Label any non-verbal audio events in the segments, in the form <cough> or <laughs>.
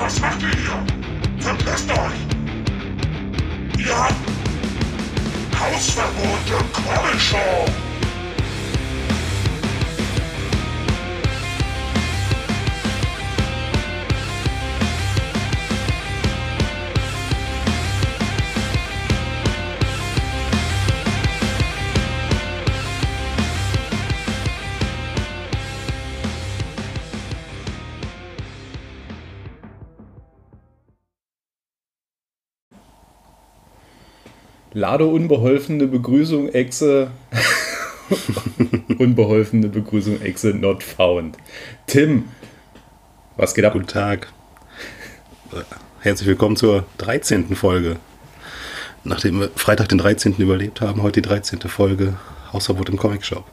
was macht ihr hier? Verpisst euch! Ihr habt Hausverbot im Comic Show! Lade <laughs> unbeholfene Begrüßung, Exe. unbeholfene Begrüßung, Exe not found. Tim, was geht ab? Guten Tag. Herzlich willkommen zur 13. Folge. Nachdem wir Freitag den 13. überlebt haben, heute die 13. Folge Hausverbot im Comic Shop.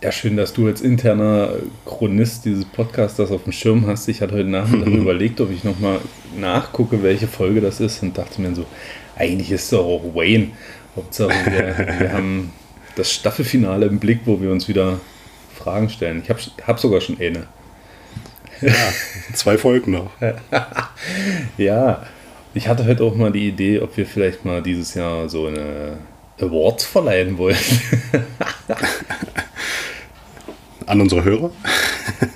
Ja, schön, dass du als interner Chronist dieses Podcasters auf dem Schirm hast. Ich hatte heute Nachmittag <laughs> überlegt, ob ich nochmal nachgucke, welche Folge das ist und dachte mir so, eigentlich ist es doch auch Wayne. Hauptsache, wir, wir <laughs> haben das Staffelfinale im Blick, wo wir uns wieder Fragen stellen. Ich habe hab sogar schon eine. Ja, zwei Folgen noch. <laughs> ja, ich hatte heute auch mal die Idee, ob wir vielleicht mal dieses Jahr so eine Awards verleihen wollen. <laughs> An unsere Hörer?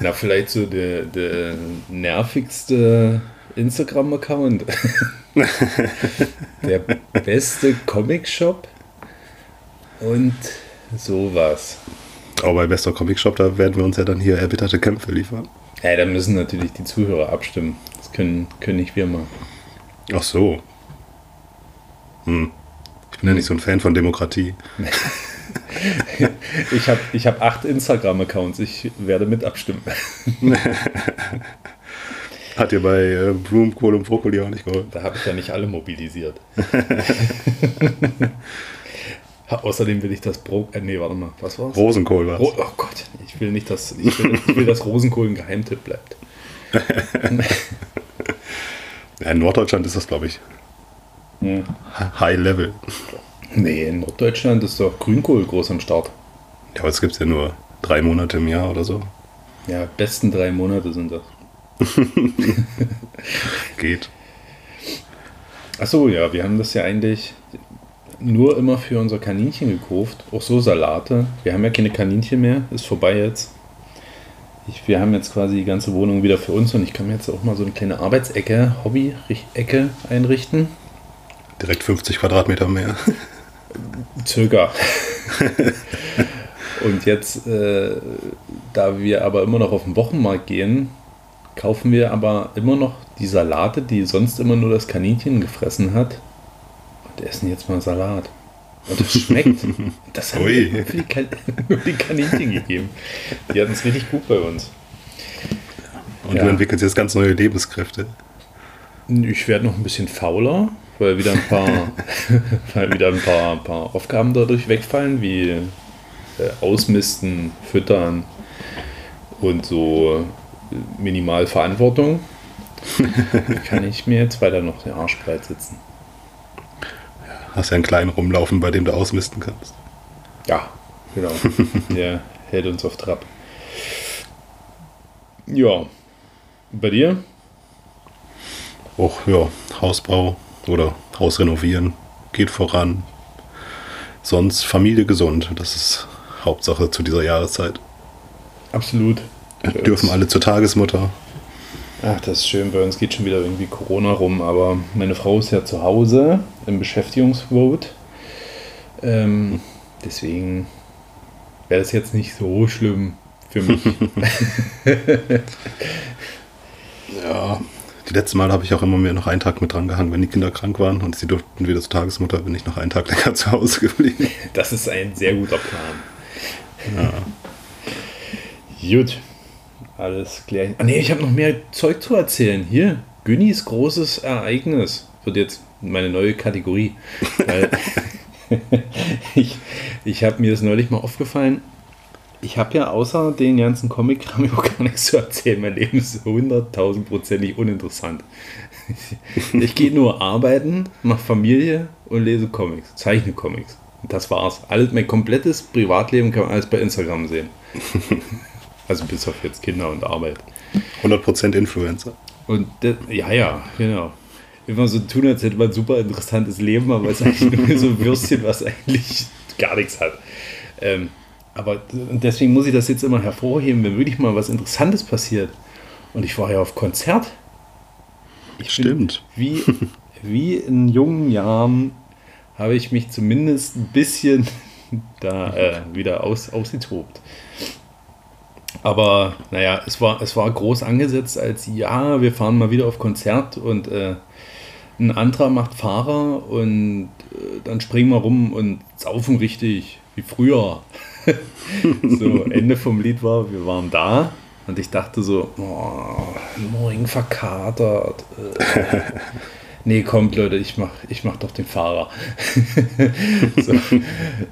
Na, vielleicht so der, der nervigste Instagram-Account. der beste Comic-Shop und sowas. Aber bei bester Comic-Shop, da werden wir uns ja dann hier erbitterte Kämpfe liefern. Ja, da müssen natürlich die Zuhörer abstimmen. Das können, können nicht wir machen. Ach so. Hm. Ich bin ja nicht so ein Fan von Demokratie. <laughs> ich habe ich hab acht Instagram-Accounts. Ich werde mit abstimmen. <laughs> Hat dir bei äh, Blumenkohl und Brokkoli auch nicht geholfen? Da habe ich ja nicht alle mobilisiert. <laughs> Außerdem will ich das Brot. Äh, nee, warte mal, was war's? Rosenkohl war Ro Oh Gott, ich will nicht, dass, ich will, ich will, dass Rosenkohl ein Geheimtipp bleibt. <laughs> ja, in Norddeutschland ist das, glaube ich, hm. High Level. Nee, in Norddeutschland ist doch Grünkohl groß am Start. Ja, aber es gibt ja nur drei Monate im Jahr oder so. Ja, besten drei Monate sind das. <laughs> Geht. Achso, ja, wir haben das ja eigentlich nur immer für unser Kaninchen gekauft. Auch so Salate. Wir haben ja keine Kaninchen mehr, ist vorbei jetzt. Ich, wir haben jetzt quasi die ganze Wohnung wieder für uns und ich kann mir jetzt auch mal so eine kleine Arbeitsecke, Hobby-Ecke einrichten. Direkt 50 Quadratmeter mehr. Circa. <laughs> und jetzt, äh, da wir aber immer noch auf den Wochenmarkt gehen, kaufen wir aber immer noch die Salate, die sonst immer nur das Kaninchen gefressen hat. Und essen jetzt mal Salat. Und <laughs> das schmeckt. Das haben wir nur für die, kan <laughs> die Kaninchen gegeben. Die hatten es richtig gut bei uns. Und ja. du entwickelst jetzt ganz neue Lebenskräfte. Ich werde noch ein bisschen fauler, weil wieder ein paar, <laughs> weil wieder ein paar, paar Aufgaben dadurch wegfallen, wie äh, Ausmisten, Füttern und so minimal Verantwortung. <laughs> kann ich mir jetzt weiter noch den Arsch breit sitzen. Hast ja einen kleinen rumlaufen, bei dem du ausmisten kannst. Ja, genau. <laughs> Der hält uns auf Trab. Ja. Bei dir? Och, ja, Hausbau oder Haus renovieren geht voran. Sonst Familie gesund. Das ist Hauptsache zu dieser Jahreszeit. Absolut. Dürfen alle zur Tagesmutter. Ach, das ist schön. Bei uns geht schon wieder irgendwie Corona rum, aber meine Frau ist ja zu Hause im Beschäftigungsvote. Ähm, deswegen wäre das jetzt nicht so schlimm für mich. <laughs> <laughs> ja, die letzten Mal habe ich auch immer mehr noch einen Tag mit dran gehangen, wenn die Kinder krank waren und sie durften wieder zur Tagesmutter, bin ich noch einen Tag länger zu Hause geblieben. Das ist ein sehr guter Plan. Ja. Gut. Alles klar. Ah nee, ich habe noch mehr Zeug zu erzählen. Hier, Günnis großes Ereignis wird jetzt meine neue Kategorie. <laughs> <laughs> ich ich habe mir das neulich mal aufgefallen. Ich habe ja außer den ganzen Comic-Kram <laughs> auch gar nichts zu erzählen. Mein Leben ist hunderttausendprozentig uninteressant. Ich gehe nur arbeiten, mache Familie und lese Comics, zeichne Comics. das war's. Alles, mein komplettes Privatleben kann man alles bei Instagram sehen. Also bis auf jetzt Kinder und Arbeit. 100% Influencer. Und das, ja, ja, genau. Immer so tun, als hätte man ein super interessantes Leben, aber es ist eigentlich nur so ein Würstchen, was eigentlich gar nichts hat. Ähm, aber deswegen muss ich das jetzt immer hervorheben, wenn wirklich mal was Interessantes passiert. Und ich war ja auf Konzert. Ich Stimmt. Wie, wie in jungen Jahren habe ich mich zumindest ein bisschen <laughs> da äh, wieder aus, ausgetobt. Aber naja, es war, es war groß angesetzt als, ja, wir fahren mal wieder auf Konzert und äh, ein anderer macht Fahrer und äh, dann springen wir rum und saufen richtig, wie früher. <laughs> so, Ende vom Lied war, wir waren da und ich dachte so, oh, morgen verkatert. Äh. <laughs> nee, kommt Leute, ich mach, ich mach doch den Fahrer. <laughs> so,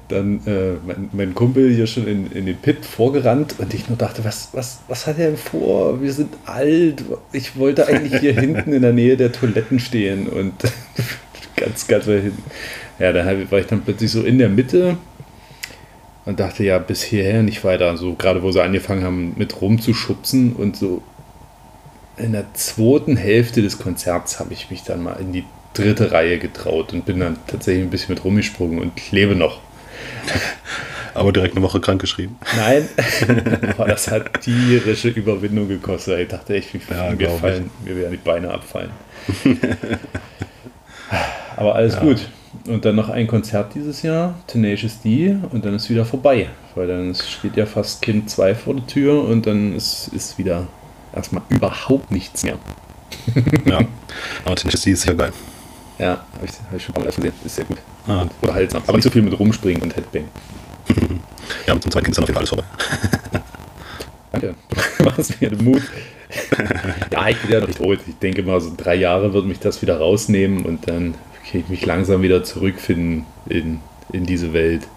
dann äh, mein, mein, Kumpel hier schon in, in den Pit vorgerannt und ich nur dachte, was, was, was hat er denn vor? Wir sind alt. Ich wollte eigentlich hier hinten in der Nähe der Toiletten stehen und <laughs> ganz, ganz weit hinten. Ja, da war ich dann plötzlich so in der Mitte und dachte ja bis hierher nicht weiter. So gerade wo sie angefangen haben mit rumzuschubsen und so in der zweiten Hälfte des Konzerts habe ich mich dann mal in die dritte Reihe getraut und bin dann tatsächlich ein bisschen mit rumgesprungen und lebe noch. <laughs> Aber direkt eine Woche krank geschrieben. Nein, <laughs> aber das hat tierische Überwindung gekostet. Ich dachte echt, ja, mir, fallen, mir werden die Beine abfallen. aber alles <laughs> ja. gut. Und dann noch ein Konzert dieses Jahr, Tenacious D, und dann ist wieder vorbei. Weil dann steht ja fast Kind 2 vor der Tür und dann ist, ist wieder erstmal überhaupt nichts mehr. ja, aber Tennessee ist ja geil. Ja, habe ich, hab ich schon mal gesehen. Ist sehr gut. Ah. Unterhaltsam. Aber nicht so viel mit Rumspringen und Headbang. <laughs> ja, zum zweiten Kind ist dann auf jeden Fall alles vorbei. <laughs> Danke. Du machst mir den Mut. <laughs> ja, ich bin ja noch nicht tot. Ich denke mal, so drei Jahre wird mich das wieder rausnehmen und dann kann ich mich langsam wieder zurückfinden in, in diese Welt.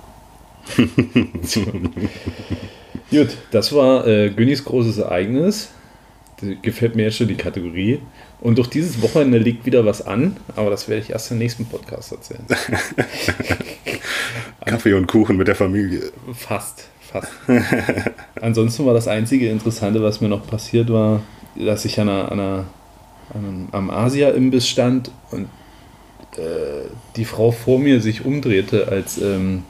Gut, das war äh, Günnis großes Ereignis gefällt mir jetzt schon die Kategorie. Und durch dieses Wochenende liegt wieder was an, aber das werde ich erst im nächsten Podcast erzählen. <laughs> Kaffee und Kuchen mit der Familie. Fast, fast. <laughs> Ansonsten war das einzige Interessante, was mir noch passiert war, dass ich an einer, an einer, an am Asia-Imbiss stand und äh, die Frau vor mir sich umdrehte, als ähm,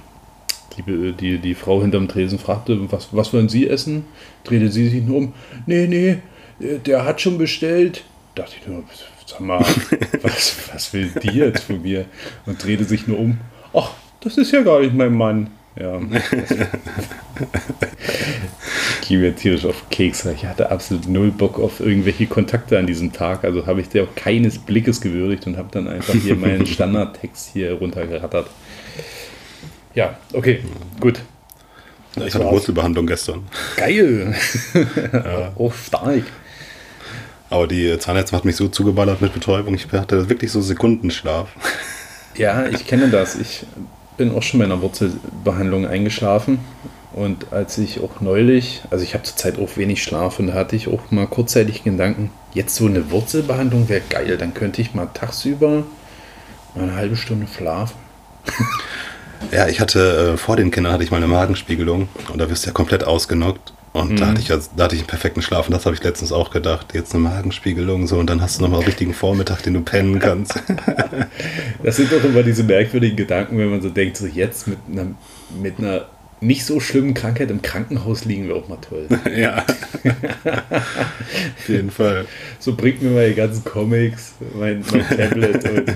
die, die, die Frau hinterm Tresen fragte, was, was wollen Sie essen? Drehte sie sich nur um. Nee, nee, der hat schon bestellt. Da dachte ich nur, sag mal, <laughs> was, was will die jetzt von mir? Und drehte sich nur um. Ach, das ist ja gar nicht mein Mann. Ja. ich gehe mir tierisch auf Kekse. Ich hatte absolut null Bock auf irgendwelche Kontakte an diesem Tag. Also habe ich dir auch keines Blickes gewürdigt und habe dann einfach hier meinen <laughs> Standardtext hier runtergerattert. Ja, okay, gut. Ich hatte Wurzelbehandlung gestern. Geil! ja. <laughs> Oh, stark. Aber die Zahnärztin hat mich so zugeballert mit Betäubung, ich hatte wirklich so Sekundenschlaf. <laughs> Ja, ich kenne das. Ich bin auch schon bei einer Wurzelbehandlung eingeschlafen. Und als ich auch neulich, also ich habe zurzeit auch wenig Schlaf und da hatte ich auch mal kurzzeitig Gedanken, jetzt so eine Wurzelbehandlung wäre geil, dann könnte ich mal tagsüber mal eine halbe Stunde schlafen. <laughs> Ja, ich hatte äh, vor den Kindern hatte ich mal eine Magenspiegelung und da wirst du ja komplett ausgenockt. Und mhm. da, hatte ich, da hatte ich einen perfekten Schlaf und das habe ich letztens auch gedacht. Jetzt eine Magenspiegelung so und dann hast du nochmal einen richtigen Vormittag, den du pennen kannst. <laughs> das sind doch immer diese merkwürdigen Gedanken, wenn man so denkt, so jetzt mit einer, mit einer nicht so schlimmen Krankheit im Krankenhaus liegen wäre auch mal toll. <laughs> ja. Auf jeden Fall. So bringt mir mal die ganzen Comics, mein, mein <laughs> Tablet und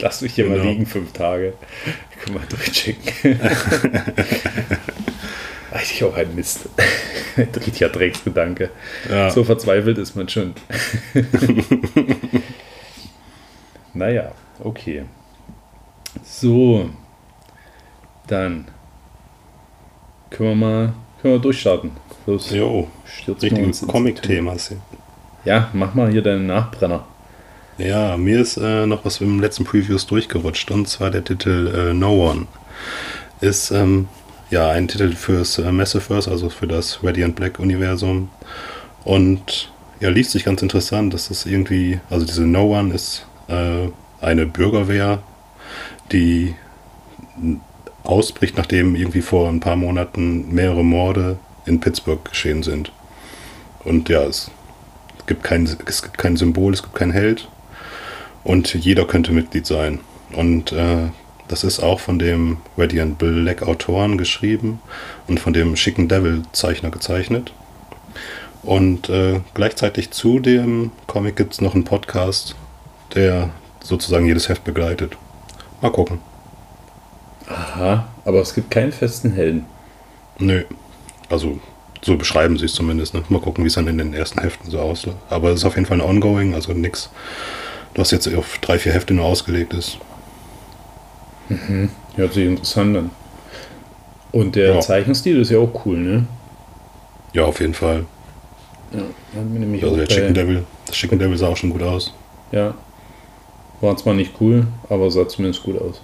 lass mich hier genau. mal liegen fünf Tage. Ich kann mal durchchecken. Eigentlich auch ein Mist. <laughs> Richtiger Drecksgedanke. Ja. So verzweifelt ist man schon. <laughs> naja, okay. So, dann können wir mal können wir durchstarten. Los. Jo, richtiges Comic-Thema. Ja, mach mal hier deinen Nachbrenner. Ja, mir ist äh, noch was im letzten Previews durchgerutscht und zwar der Titel äh, No One. Ist ähm, ja, ein Titel fürs äh, Massiverse, also für das Radiant Black Universum. Und ja, liest sich ganz interessant. Das ist irgendwie, also diese No One ist äh, eine Bürgerwehr, die ausbricht, nachdem irgendwie vor ein paar Monaten mehrere Morde in Pittsburgh geschehen sind. Und ja, es gibt kein, es gibt kein Symbol, es gibt keinen Held. Und jeder könnte Mitglied sein. Und äh, das ist auch von dem Radiant Black Autoren geschrieben und von dem schicken Devil Zeichner gezeichnet. Und äh, gleichzeitig zu dem Comic gibt es noch einen Podcast, der sozusagen jedes Heft begleitet. Mal gucken. Aha, aber es gibt keinen festen Helden. Nö. Also so beschreiben sie es zumindest. Ne? Mal gucken, wie es dann in den ersten Heften so aussieht. Aber es ist auf jeden Fall ein Ongoing, also nichts, was jetzt auf drei, vier Hefte nur ausgelegt ist. Mhm. Hört sich interessant an. Und der Ja. Zeichenstil ist ja auch cool, ne? Ja, auf jeden Fall. Ja, hat mir nämlich Also der Chicken Devil, das Chicken Devil sah auch schon gut aus. Ja. War zwar nicht cool, aber sah zumindest gut aus.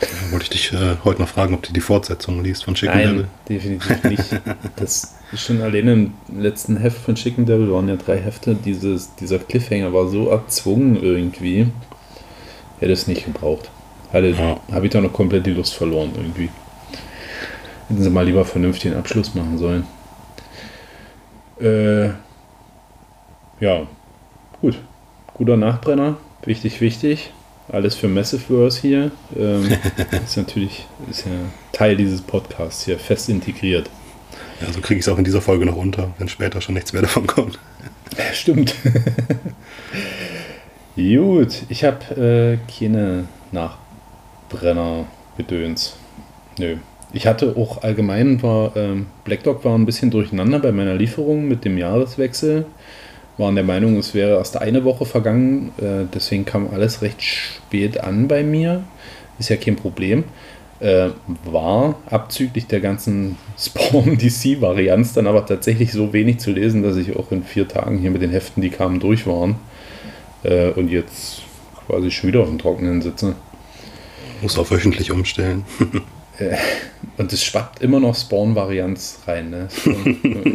Da wollte ich dich äh, heute noch fragen, ob du die Fortsetzung liest von Chicken Devil. Nein, definitiv nicht. <laughs> Das ist schon alleine im letzten Heft von Chicken Devil waren ja drei Hefte. Dieses, dieser Cliffhanger war so erzwungen irgendwie. Hätte es nicht gebraucht. Hatte, Ja. Habe ich da noch komplett die Lust verloren irgendwie. Hätten sie mal lieber vernünftigen Abschluss machen sollen. Äh, ja, gut. Guter Nachbrenner. Wichtig, wichtig. Alles für Massiveverse hier. Ähm, <laughs> ist natürlich ist ja Teil dieses Podcasts hier fest integriert. Ja, so kriege ich es auch in dieser Folge noch unter, wenn später schon nichts mehr davon kommt. Stimmt. <laughs> Gut, ich habe äh, keine Nachbrenner-Gedöns. Nö. Ich hatte auch allgemein, war ähm, Black Dog war ein bisschen durcheinander bei meiner Lieferung mit dem Jahreswechsel. Waren der Meinung, es wäre erst eine Woche vergangen. Äh, deswegen kam alles recht spät an bei mir. Ist ja kein Problem. Äh, war abzüglich der ganzen <laughs> Spawn DC-Varianz dann aber tatsächlich so wenig zu lesen, dass ich auch in vier Tagen hier mit den Heften, die kamen, durch waren. Äh, und jetzt quasi schon wieder auf dem Trockenen sitze. Muss auf wöchentlich umstellen. <laughs> Und es schwappt immer noch Spawn-Varianz rein. Ne?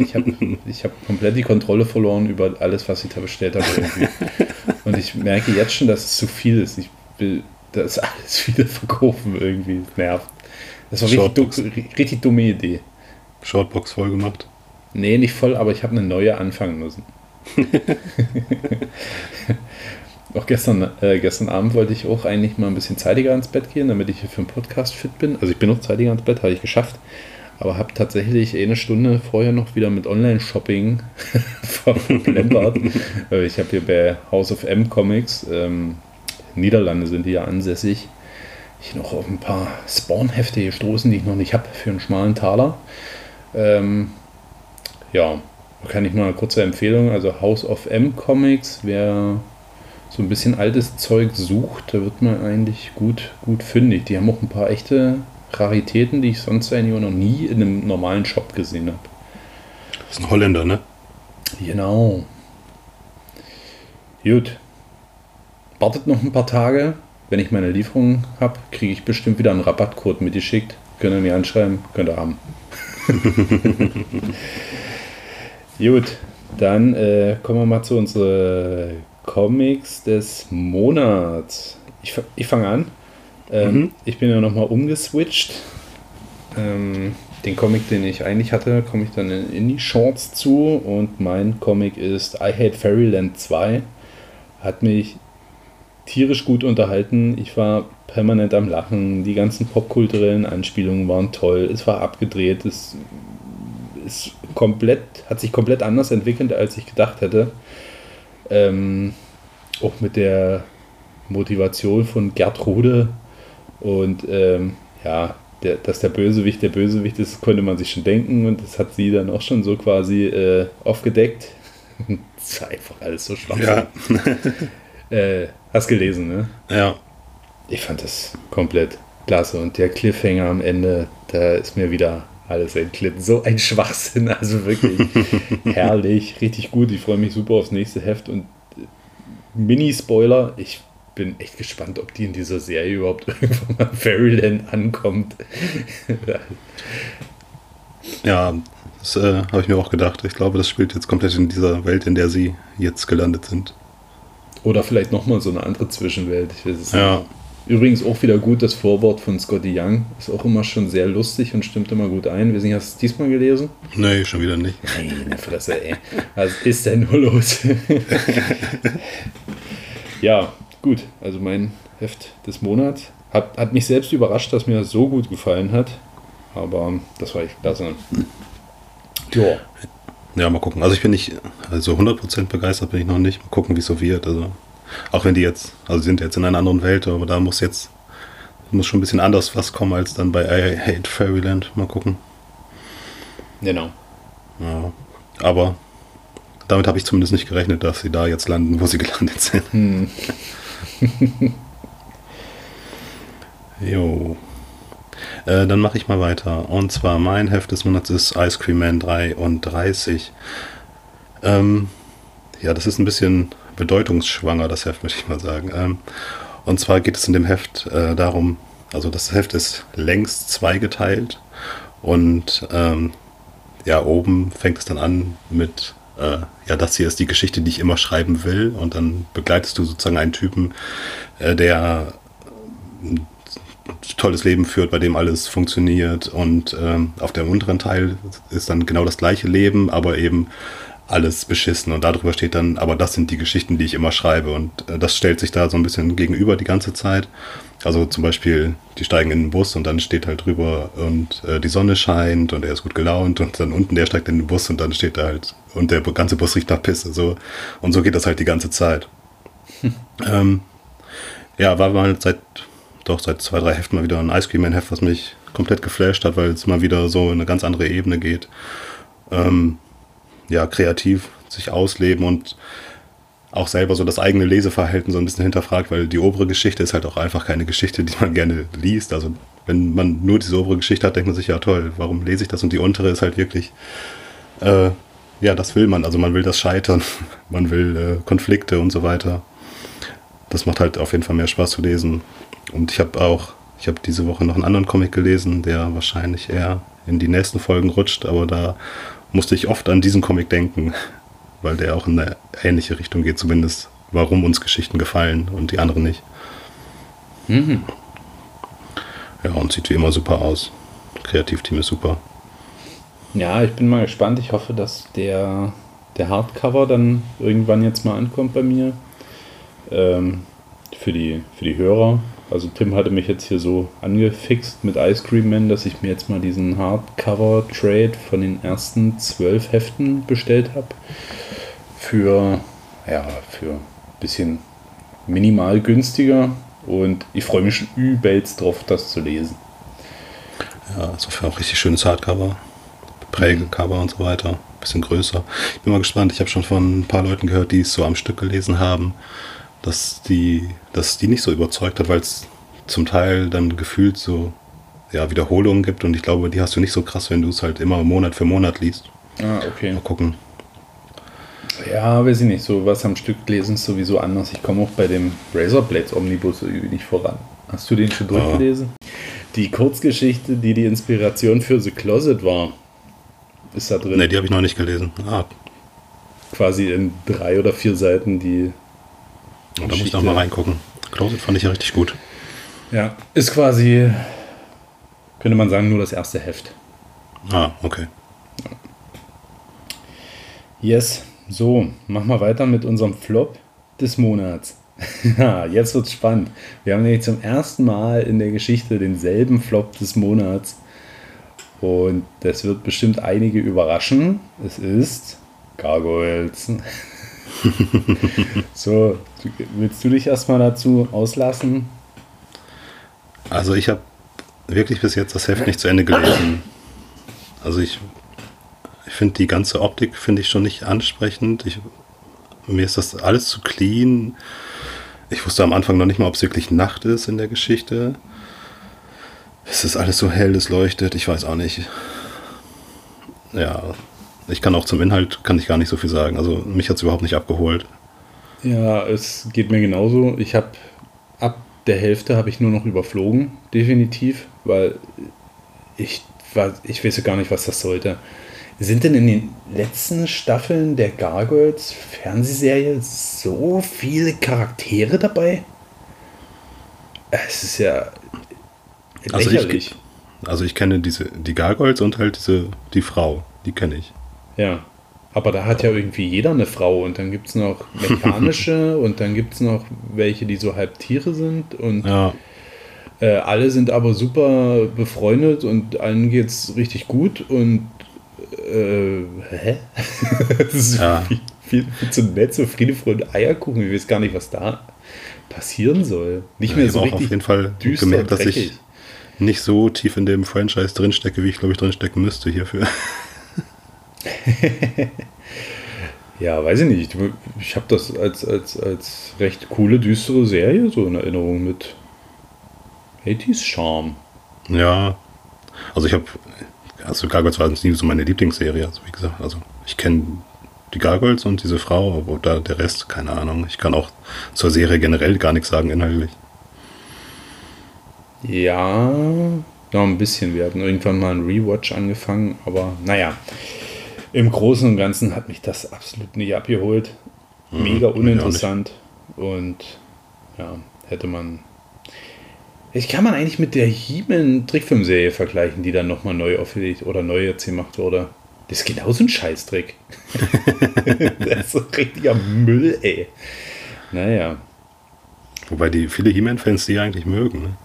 Ich habe ich hab komplett die Kontrolle verloren über alles, was ich da bestellt habe. Irgendwie. Und ich merke jetzt schon, dass es zu viel ist. Ich will das alles <laughs> wieder verkaufen irgendwie. Nervt. Das war richtig, Shortbox. du, richtig dumme Idee. Shortbox voll gemacht. Nee, nicht voll, aber ich habe eine neue anfangen müssen. <laughs> auch gestern, äh, gestern Abend wollte ich auch eigentlich mal ein bisschen zeitiger ins Bett gehen, damit ich hier für den Podcast fit bin. Also ich bin noch zeitiger ins Bett, habe ich geschafft. Aber habe tatsächlich eine Stunde vorher noch wieder mit Online-Shopping <laughs> verplempert. <laughs> Äh, ich habe hier bei House of M Comics, ähm, Niederlande sind die ja ansässig, ich noch auf ein paar Spawn-Hefte gestoßen, die ich noch nicht habe für einen schmalen Taler. Ähm, ja, da kann ich mal eine kurze Empfehlung. Also House of M Comics, wer so ein bisschen altes Zeug sucht, da wird man eigentlich gut, gut fündig. Die haben auch ein paar echte Raritäten, die ich sonst eigentlich noch nie in einem normalen Shop gesehen habe. Das ist ein Holländer, ne? Genau. Gut. Wartet noch ein paar Tage. Wenn ich meine Lieferung habe, kriege ich bestimmt wieder einen Rabattcode mitgeschickt. Könnt ihr mir anschreiben, könnt ihr haben. <laughs> Gut, dann äh, kommen wir mal zu unseren Comics des Monats. Ich, ich fange an. Ähm, Mhm. Ich bin ja nochmal umgeswitcht. Ähm, den Comic, den ich eigentlich hatte, komme ich dann in, in die Shorts zu. Und mein Comic ist I Hate Fairyland 2. Hat mich tierisch gut unterhalten. Ich war permanent am Lachen. Die ganzen popkulturellen Anspielungen waren toll. Es war abgedreht. Es ist komplett, hat sich komplett anders entwickelt, als ich gedacht hätte. Ähm, auch mit der Motivation von Gertrude und ähm, ja, der, dass der Bösewicht der Bösewicht ist, konnte man sich schon denken und das hat sie dann auch schon so quasi äh, aufgedeckt. <laughs> das war einfach alles so schwach. Ja. <laughs> Äh, hast gelesen, ne? Ja. Ich fand das komplett klasse. Und der Cliffhanger am Ende, da ist mir wieder alles entglitten. So ein Schwachsinn, also wirklich <laughs> herrlich, richtig gut. Ich freue mich super aufs nächste Heft. Und äh, Mini-Spoiler, ich bin echt gespannt, ob die in dieser Serie überhaupt <laughs> irgendwann mal Fairyland ankommt. <laughs> Ja, das äh, habe ich mir auch gedacht. Ich glaube, das spielt jetzt komplett in dieser Welt, in der sie jetzt gelandet sind. Oder vielleicht nochmal so eine andere Zwischenwelt. Ich weiß es Ja. nicht. Übrigens auch wieder gut das Vorwort von Scotty Young. Ist auch immer schon sehr lustig und stimmt immer gut ein. Wir sind, hast du es diesmal gelesen? Nee, schon wieder nicht. Meine Fresse, ey. Was ist denn nur los? <laughs> ja, gut. Also mein Heft des Monats. Hat, hat mich selbst überrascht, dass mir das so gut gefallen hat. Aber das war echt klasse. Ja. Ja, mal gucken. Also ich bin nicht, also 100% begeistert bin ich noch nicht. Mal gucken, wie es so wird. Also auch wenn die jetzt, also sind jetzt in einer anderen Welt, aber da muss jetzt, muss schon ein bisschen anders was kommen als dann bei I Hate Fairyland. Mal gucken. Genau. Ja. Aber damit habe ich zumindest nicht gerechnet, dass sie da jetzt landen, wo sie <laughs> gelandet sind. Hm. <laughs> jo. Äh, dann mache ich mal weiter. Und zwar mein Heft des Monats ist Ice Cream Man 33. Ähm, ja, das ist ein bisschen bedeutungsschwanger, das Heft, möchte ich mal sagen. Ähm, und zwar geht es in dem Heft äh, darum, also das Heft ist längst zweigeteilt und ähm, ja, oben fängt es dann an mit, äh, ja, das hier ist die Geschichte, die ich immer schreiben will und dann begleitest du sozusagen einen Typen, äh, der ein tolles Leben führt, bei dem alles funktioniert und ähm, auf dem unteren Teil ist dann genau das gleiche Leben, aber eben alles beschissen und darüber steht dann, aber das sind die Geschichten, die ich immer schreibe und äh, das stellt sich da so ein bisschen gegenüber die ganze Zeit. Also zum Beispiel, die steigen in den Bus und dann steht halt drüber und äh, die Sonne scheint und er ist gut gelaunt und dann unten der steigt in den Bus und dann steht da halt und der ganze Bus riecht nach Pisse so und so geht das halt die ganze Zeit. Hm. <laughs> Ähm, ja, war mal seit doch seit zwei drei Heften mal wieder ein Ice Cream Man Heft, was mich komplett geflasht hat, weil es mal wieder so in eine ganz andere Ebene geht. Ähm, ja, kreativ sich ausleben und auch selber so das eigene Leseverhalten so ein bisschen hinterfragt, weil die obere Geschichte ist halt auch einfach keine Geschichte, die man gerne liest. Also wenn man nur diese obere Geschichte hat, denkt man sich, ja toll, warum lese ich das? Und die untere ist halt wirklich, äh, ja, das will man. Also man will das Scheitern, <laughs> man will äh, Konflikte und so weiter. Das macht halt auf jeden Fall mehr Spaß zu lesen. Und ich habe auch, ich habe diese Woche noch einen anderen Comic gelesen, der wahrscheinlich eher in die nächsten Folgen rutscht, aber da musste ich oft an diesen Comic denken, weil der auch in eine ähnliche Richtung geht, zumindest warum uns Geschichten gefallen und die anderen nicht. Mhm. Ja, und sieht wie immer super aus. Kreativteam ist super. Ja, ich bin mal gespannt. Ich hoffe, dass der, der Hardcover dann irgendwann jetzt mal ankommt bei mir. Ähm, für, die, für die Hörer. Also Tim hatte mich jetzt hier so angefixt mit Ice Cream Man, dass ich mir jetzt mal diesen Hardcover-Trade von den ersten zwölf Heften bestellt habe. Für, ja, für ein bisschen minimal günstiger. Und ich freue mich schon übelst drauf, das zu lesen. Ja, ist auch richtig schönes Hardcover. Prägecover und so weiter. Bisschen größer. Ich bin mal gespannt. Ich habe schon von ein paar Leuten gehört, die es so am Stück gelesen haben dass die, dass die nicht so überzeugt hat, weil es zum Teil dann gefühlt so ja, Wiederholungen gibt und ich glaube, die hast du nicht so krass, wenn du es halt immer Monat für Monat liest. Ah, okay. Mal gucken. Ja, weiß ich nicht, so was am Stück lesen ist sowieso anders. Ich komme auch bei dem Razor Blades Omnibus irgendwie nicht voran. Hast du den schon durchgelesen? Ah. Die Kurzgeschichte, die die Inspiration für The Closet war, ist da drin. Ne, die habe ich noch nicht gelesen. Ah. Quasi in drei oder vier Seiten die und da muss ich noch mal reingucken. Closet fand ich ja richtig gut. Ja, ist quasi, könnte man sagen, nur das erste Heft. Ah, okay. Yes, so, machen wir weiter mit unserem Flop des Monats. <laughs> ja, jetzt wird's spannend. Wir haben nämlich zum ersten Mal in der Geschichte denselben Flop des Monats. Und das wird bestimmt einige überraschen. Es ist Gargoyles. <laughs> <laughs> so, willst du dich erstmal dazu auslassen? Also ich habe wirklich bis jetzt das Heft nicht zu Ende gelesen. Also ich, ich finde die ganze Optik finde ich schon nicht ansprechend. Ich, mir ist das alles zu clean. Ich wusste am Anfang noch nicht mal, ob es wirklich Nacht ist in der Geschichte. Es ist alles so hell, es leuchtet, ich weiß auch nicht. Ja, ich kann auch zum Inhalt kann ich gar nicht so viel sagen. Also mich hat es überhaupt nicht abgeholt. Ja, es geht mir genauso. Ich habe ab der Hälfte habe ich nur noch überflogen, definitiv, weil ich war, ich weiß ja gar nicht, was das sollte. Sind denn in den letzten Staffeln der Gargoyles Fernsehserie so viele Charaktere dabei? Es ist ja Also ich- lächerlich. Also ich kenne diese, die Gargoyles und halt diese, die Frau, die kenne ich. Ja. Aber da hat ja irgendwie jeder eine Frau und dann gibt es noch <laughs> mechanische und dann gibt es noch welche, die so halb Tiere sind und Ja, äh, alle sind aber super befreundet und allen geht es richtig gut und äh, hä? <laughs> das ist Ja. viel, viel, viel zu nett, so Friede, Freude, Eierkuchen. Ich weiß gar nicht, was da passieren soll. Nicht Ja, mehr ich so habe auch richtig auf jeden Fall düster gemerkt, dass ich nicht so tief in dem Franchise drinstecke, wie ich glaube ich drinstecken müsste hierfür. <laughs> Ja, weiß ich nicht. Ich habe das als, als, als recht coole, düstere Serie so in Erinnerung mit 80s Charme. Ja, also ich habe, also Gargoyles war nie so meine Lieblingsserie, also wie gesagt, also ich kenne die Gargoyles und diese Frau, aber da der Rest, keine Ahnung. Ich kann auch zur Serie generell gar nichts sagen inhaltlich. Ja, noch ein bisschen. Wir hatten irgendwann mal einen Rewatch angefangen, aber naja, im Großen und Ganzen hat mich das absolut nicht abgeholt. Mega mich auch uninteressant und ja, hätte man. Ich kann man eigentlich mit der He-Man Trickfilmserie vergleichen, die dann nochmal neu aufgelegt oder neu jetzt gemacht wurde. Das ist genauso ein Scheißdreck. <laughs> das ist so richtiger Müll, ey. Naja, Wobei die viele He-Man-Fans die eigentlich mögen. Ne?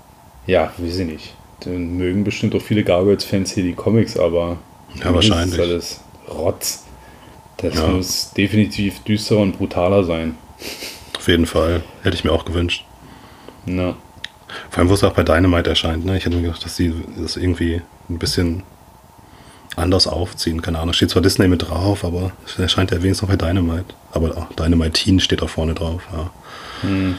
ja, weiß ich nicht. Dann mögen bestimmt auch viele Gargoyles-Fans hier die Comics, aber Ja, wahrscheinlich. ist alles Rotz. Das Ja. muss definitiv düsterer und brutaler sein. Auf jeden Fall. Hätte ich mir auch gewünscht. Na, Vor allem, wo es auch bei Dynamite erscheint. Ne? Ich hätte mir gedacht, dass sie das irgendwie ein bisschen anders aufziehen. Keine Ahnung. Steht zwar Disney mit drauf, aber es erscheint ja wenigstens noch bei Dynamite. Aber auch Dynamite Teen steht auch vorne drauf. Ja. Hm.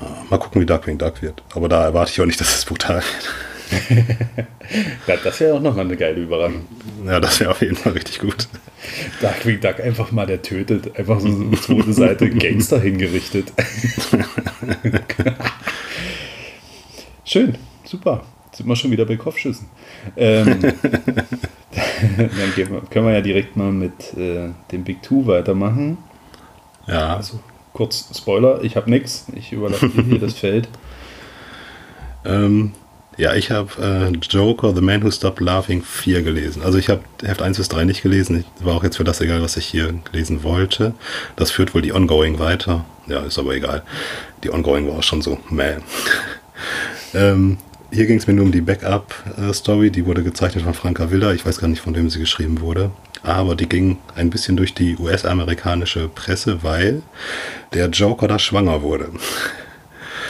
Ja, mal gucken, wie Darkwing Duck wird. Aber da erwarte ich auch nicht, <laughs> dass es brutal wird. <laughs> ja, das wäre auch nochmal eine geile Überraschung. Ja, das wäre auf jeden Fall richtig gut. Darkwing Duck einfach mal, der tötet. Einfach so eine zweite Seite <laughs> Gangster hingerichtet. <laughs> Schön, super. Sind wir schon wieder bei Kopfschüssen. Ähm, dann wir, können wir ja direkt mal mit äh, dem Big Two weitermachen. Ja, Also kurz Spoiler, ich habe nichts. Ich überlasse dir hier das Feld. ähm, ja ich habe äh, Joker, The Man Who Stopped Laughing 4 gelesen. Also ich habe Heft 1 bis 3 nicht gelesen. Ich, war auch jetzt für das egal, was ich hier lesen wollte. Das führt wohl die Ongoing weiter. Ja, ist aber egal. Die Ongoing war auch schon so, meh. <laughs> ähm, hier ging es mir nur um die Backup-Story. Die wurde gezeichnet von Franka Wilder. Ich weiß gar nicht, von wem sie geschrieben wurde. Aber die ging ein bisschen durch die US-amerikanische Presse, weil der Joker da schwanger wurde.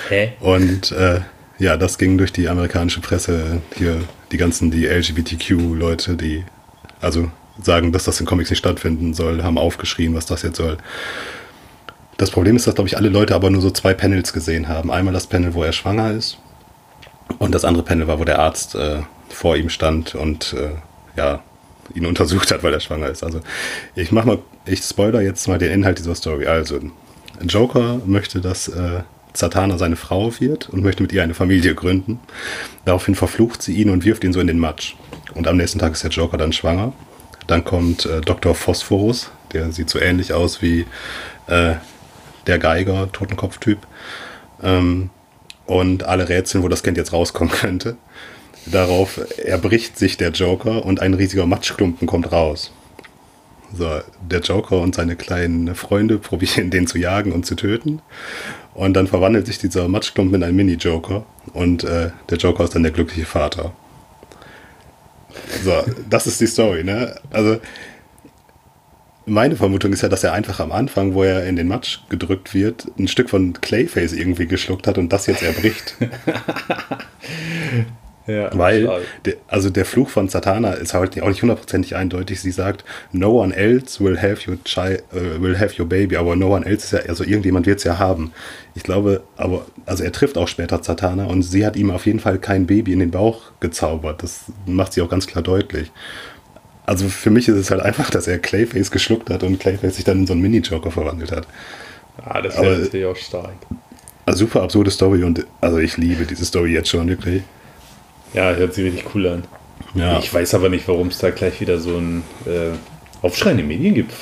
Hä? Und äh, ja, das ging durch die amerikanische Presse. Hier die ganzen, die LGBTQ-Leute, die also sagen, dass das in Comics nicht stattfinden soll, haben aufgeschrien, was das jetzt soll. Das Problem ist, dass, glaube ich, alle Leute aber nur so zwei Panels gesehen haben. Einmal das Panel, wo er schwanger ist. Und das andere Panel war, wo der Arzt äh, vor ihm stand und äh, ja, ihn untersucht hat, weil er schwanger ist. Also ich mach mal, ich spoiler jetzt mal den Inhalt dieser Story. Also, Joker möchte, dass äh, Zatanna seine Frau wird und möchte mit ihr eine Familie gründen. Daraufhin verflucht sie ihn und wirft ihn so in den Matsch. Und am nächsten Tag ist der Joker dann schwanger. Dann kommt äh, Dr. Phosphorus, der sieht so ähnlich aus wie äh, der Geiger, Totenkopf-Typ. Ähm, und alle rätseln, wo das Kind jetzt rauskommen <laughs> könnte. Darauf erbricht sich der Joker und ein riesiger Matschklumpen kommt raus. So, der Joker und seine kleinen Freunde <laughs> probieren den zu jagen und zu töten. Und dann verwandelt sich dieser Matschklumpen in einen Mini-Joker. Und äh, der Joker ist dann der glückliche Vater. So, das ist die Story, ne? Also, meine Vermutung ist ja, dass er einfach am Anfang, wo er in den Matsch gedrückt wird, ein Stück von Clayface irgendwie geschluckt hat und das jetzt erbricht. <laughs> Ja, Weil, der, also der Fluch von Satana ist halt auch nicht hundertprozentig eindeutig. Sie sagt, no one else will have your child, äh, will have your baby, aber no one else ist ja, also irgendjemand wird es ja haben. Ich glaube, aber, also er trifft auch später Satana und sie hat ihm auf jeden Fall kein Baby in den Bauch gezaubert. Das macht sie auch ganz klar deutlich. Also für mich ist es halt einfach, dass er Clayface geschluckt hat und Clayface sich dann in so einen Mini-Joker verwandelt hat. Ah, das wäre natürlich auch stark. Also super absurde Story und also ich liebe diese Story jetzt schon wirklich. Ja, hört sich richtig cool an. Ja. Ich weiß aber nicht, warum es da gleich wieder so ein äh, aufschreiende Medien gibt,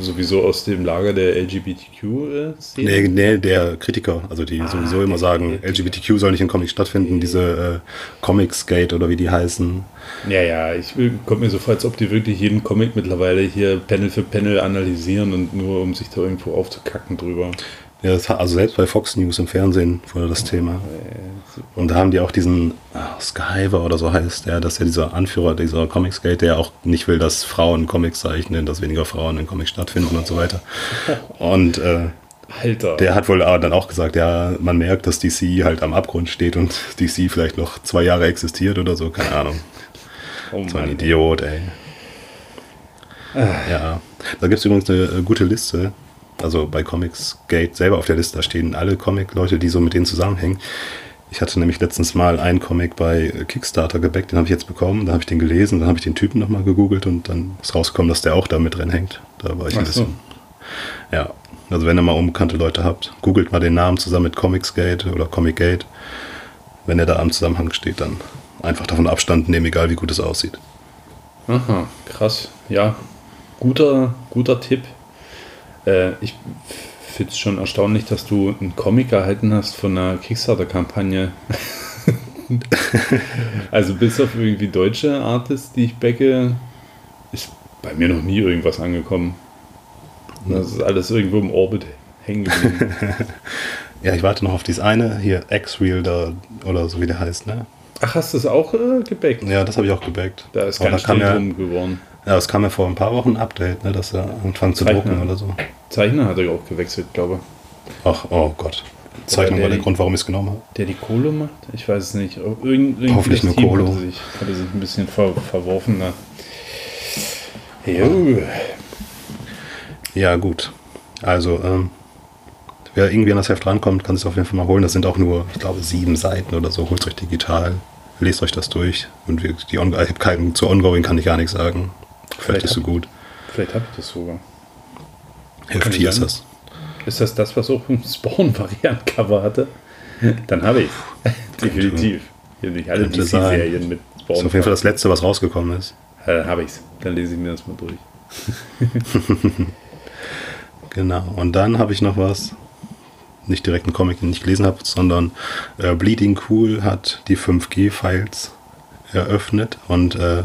sowieso aus dem Lager der LGBTQ-Szene? Nee, nee, der Kritiker, also die Ah, sowieso immer sagen, LGBTQ soll nicht in Comics stattfinden, diese äh, Comicsgate oder wie die heißen. Ja, ja, ich will- kommt mir so vor, als ob die wirklich jeden Comic mittlerweile hier Panel für Panel analysieren und nur um sich da irgendwo aufzukacken drüber. Ja, das, hat- also selbst bei Fox News im Fernsehen wurde das Thema. Und da haben die auch diesen ah, Skyver oder so heißt der, das ist ja dieser Anführer dieser Comicsgate, der auch nicht will, dass Frauen Comics zeichnen, dass weniger Frauen in Comics stattfinden und so weiter. <laughs> Und äh, Alter. der hat wohl dann auch gesagt, ja, man merkt, dass DC halt am Abgrund steht und <laughs> DC vielleicht noch zwei Jahre existiert oder so, keine Ahnung. oh So ein. Idiot, ey. Ja, da gibt es übrigens eine äh, gute Liste. Also bei Comics Gate selber auf der Liste, da stehen alle Comic-Leute, die so mit denen zusammenhängen. Ich hatte nämlich letztens mal einen Comic bei äh, Kickstarter gebackt, den habe ich jetzt bekommen, dann habe ich den gelesen, dann habe ich den Typen nochmal gegoogelt und dann ist rausgekommen, dass der auch da mit drin hängt. Da war ich ein Ach so. bisschen. Ja, also wenn ihr mal unbekannte Leute habt, googelt mal den Namen zusammen mit Comics Gate oder Comic Gate. Wenn er da am Zusammenhang steht, dann einfach davon Abstand nehmen, egal wie gut es aussieht. Aha, krass. Ja, guter, guter Tipp. Äh, ich finde es schon erstaunlich, dass du einen Comic erhalten hast von einer Kickstarter-Kampagne. <laughs> also bis auf irgendwie deutsche Artists, die ich backe, ist bei mir noch nie irgendwas angekommen. Das ist alles irgendwo im Orbit hängen geblieben. <laughs> Ja, ich warte noch auf dieses eine, hier X-Reel da oder so wie der heißt, ne? Ach, hast du es auch äh, gebackt? Ja, das habe ich auch gebackt. Da ist ganz da still ja, drum geworden. Ja, es kam ja vor ein paar Wochen ein Update, ne, dass er anfangen zu Zeichner. drucken oder so. Zeichner hat er auch gewechselt, glaube ich. Ach, oh Gott. Zeichnung der war der die- Grund, warum ich es genommen habe. Der die Kohle macht? Ich weiß es nicht. Irgend, Hoffentlich das nur Team Kohle. Hatte sich, hatte sich ein bisschen ver, verworfen da. Jo. Ja, gut. Also, ähm, wer irgendwie an das Heft rankommt, kann es auf jeden Fall mal holen. Das sind auch nur, ich glaube, sieben Seiten oder so. Holt es euch digital, lest euch das durch. Und wir, die On ich keinen, zu Ongoing kann ich gar nichts sagen. Vielleicht ist so gut. Vielleicht habe ich das sogar. Heft 4 ist das. Ist das das, was auch ein <laughs> Spawn-Variant-Cover hatte? Dann habe ich <laughs> Definitiv. Hier nicht alle Könnte sein. DC-Serien mit Spawn. Ist auf jeden Fall das letzte, was rausgekommen ist. Äh, Dann habe ich's. Dann lese ich mir das mal durch. <laughs> Genau. Und dann habe ich noch was, nicht direkt einen Comic, den ich gelesen habe, sondern äh, Bleeding Cool hat die 5G-Files eröffnet und äh,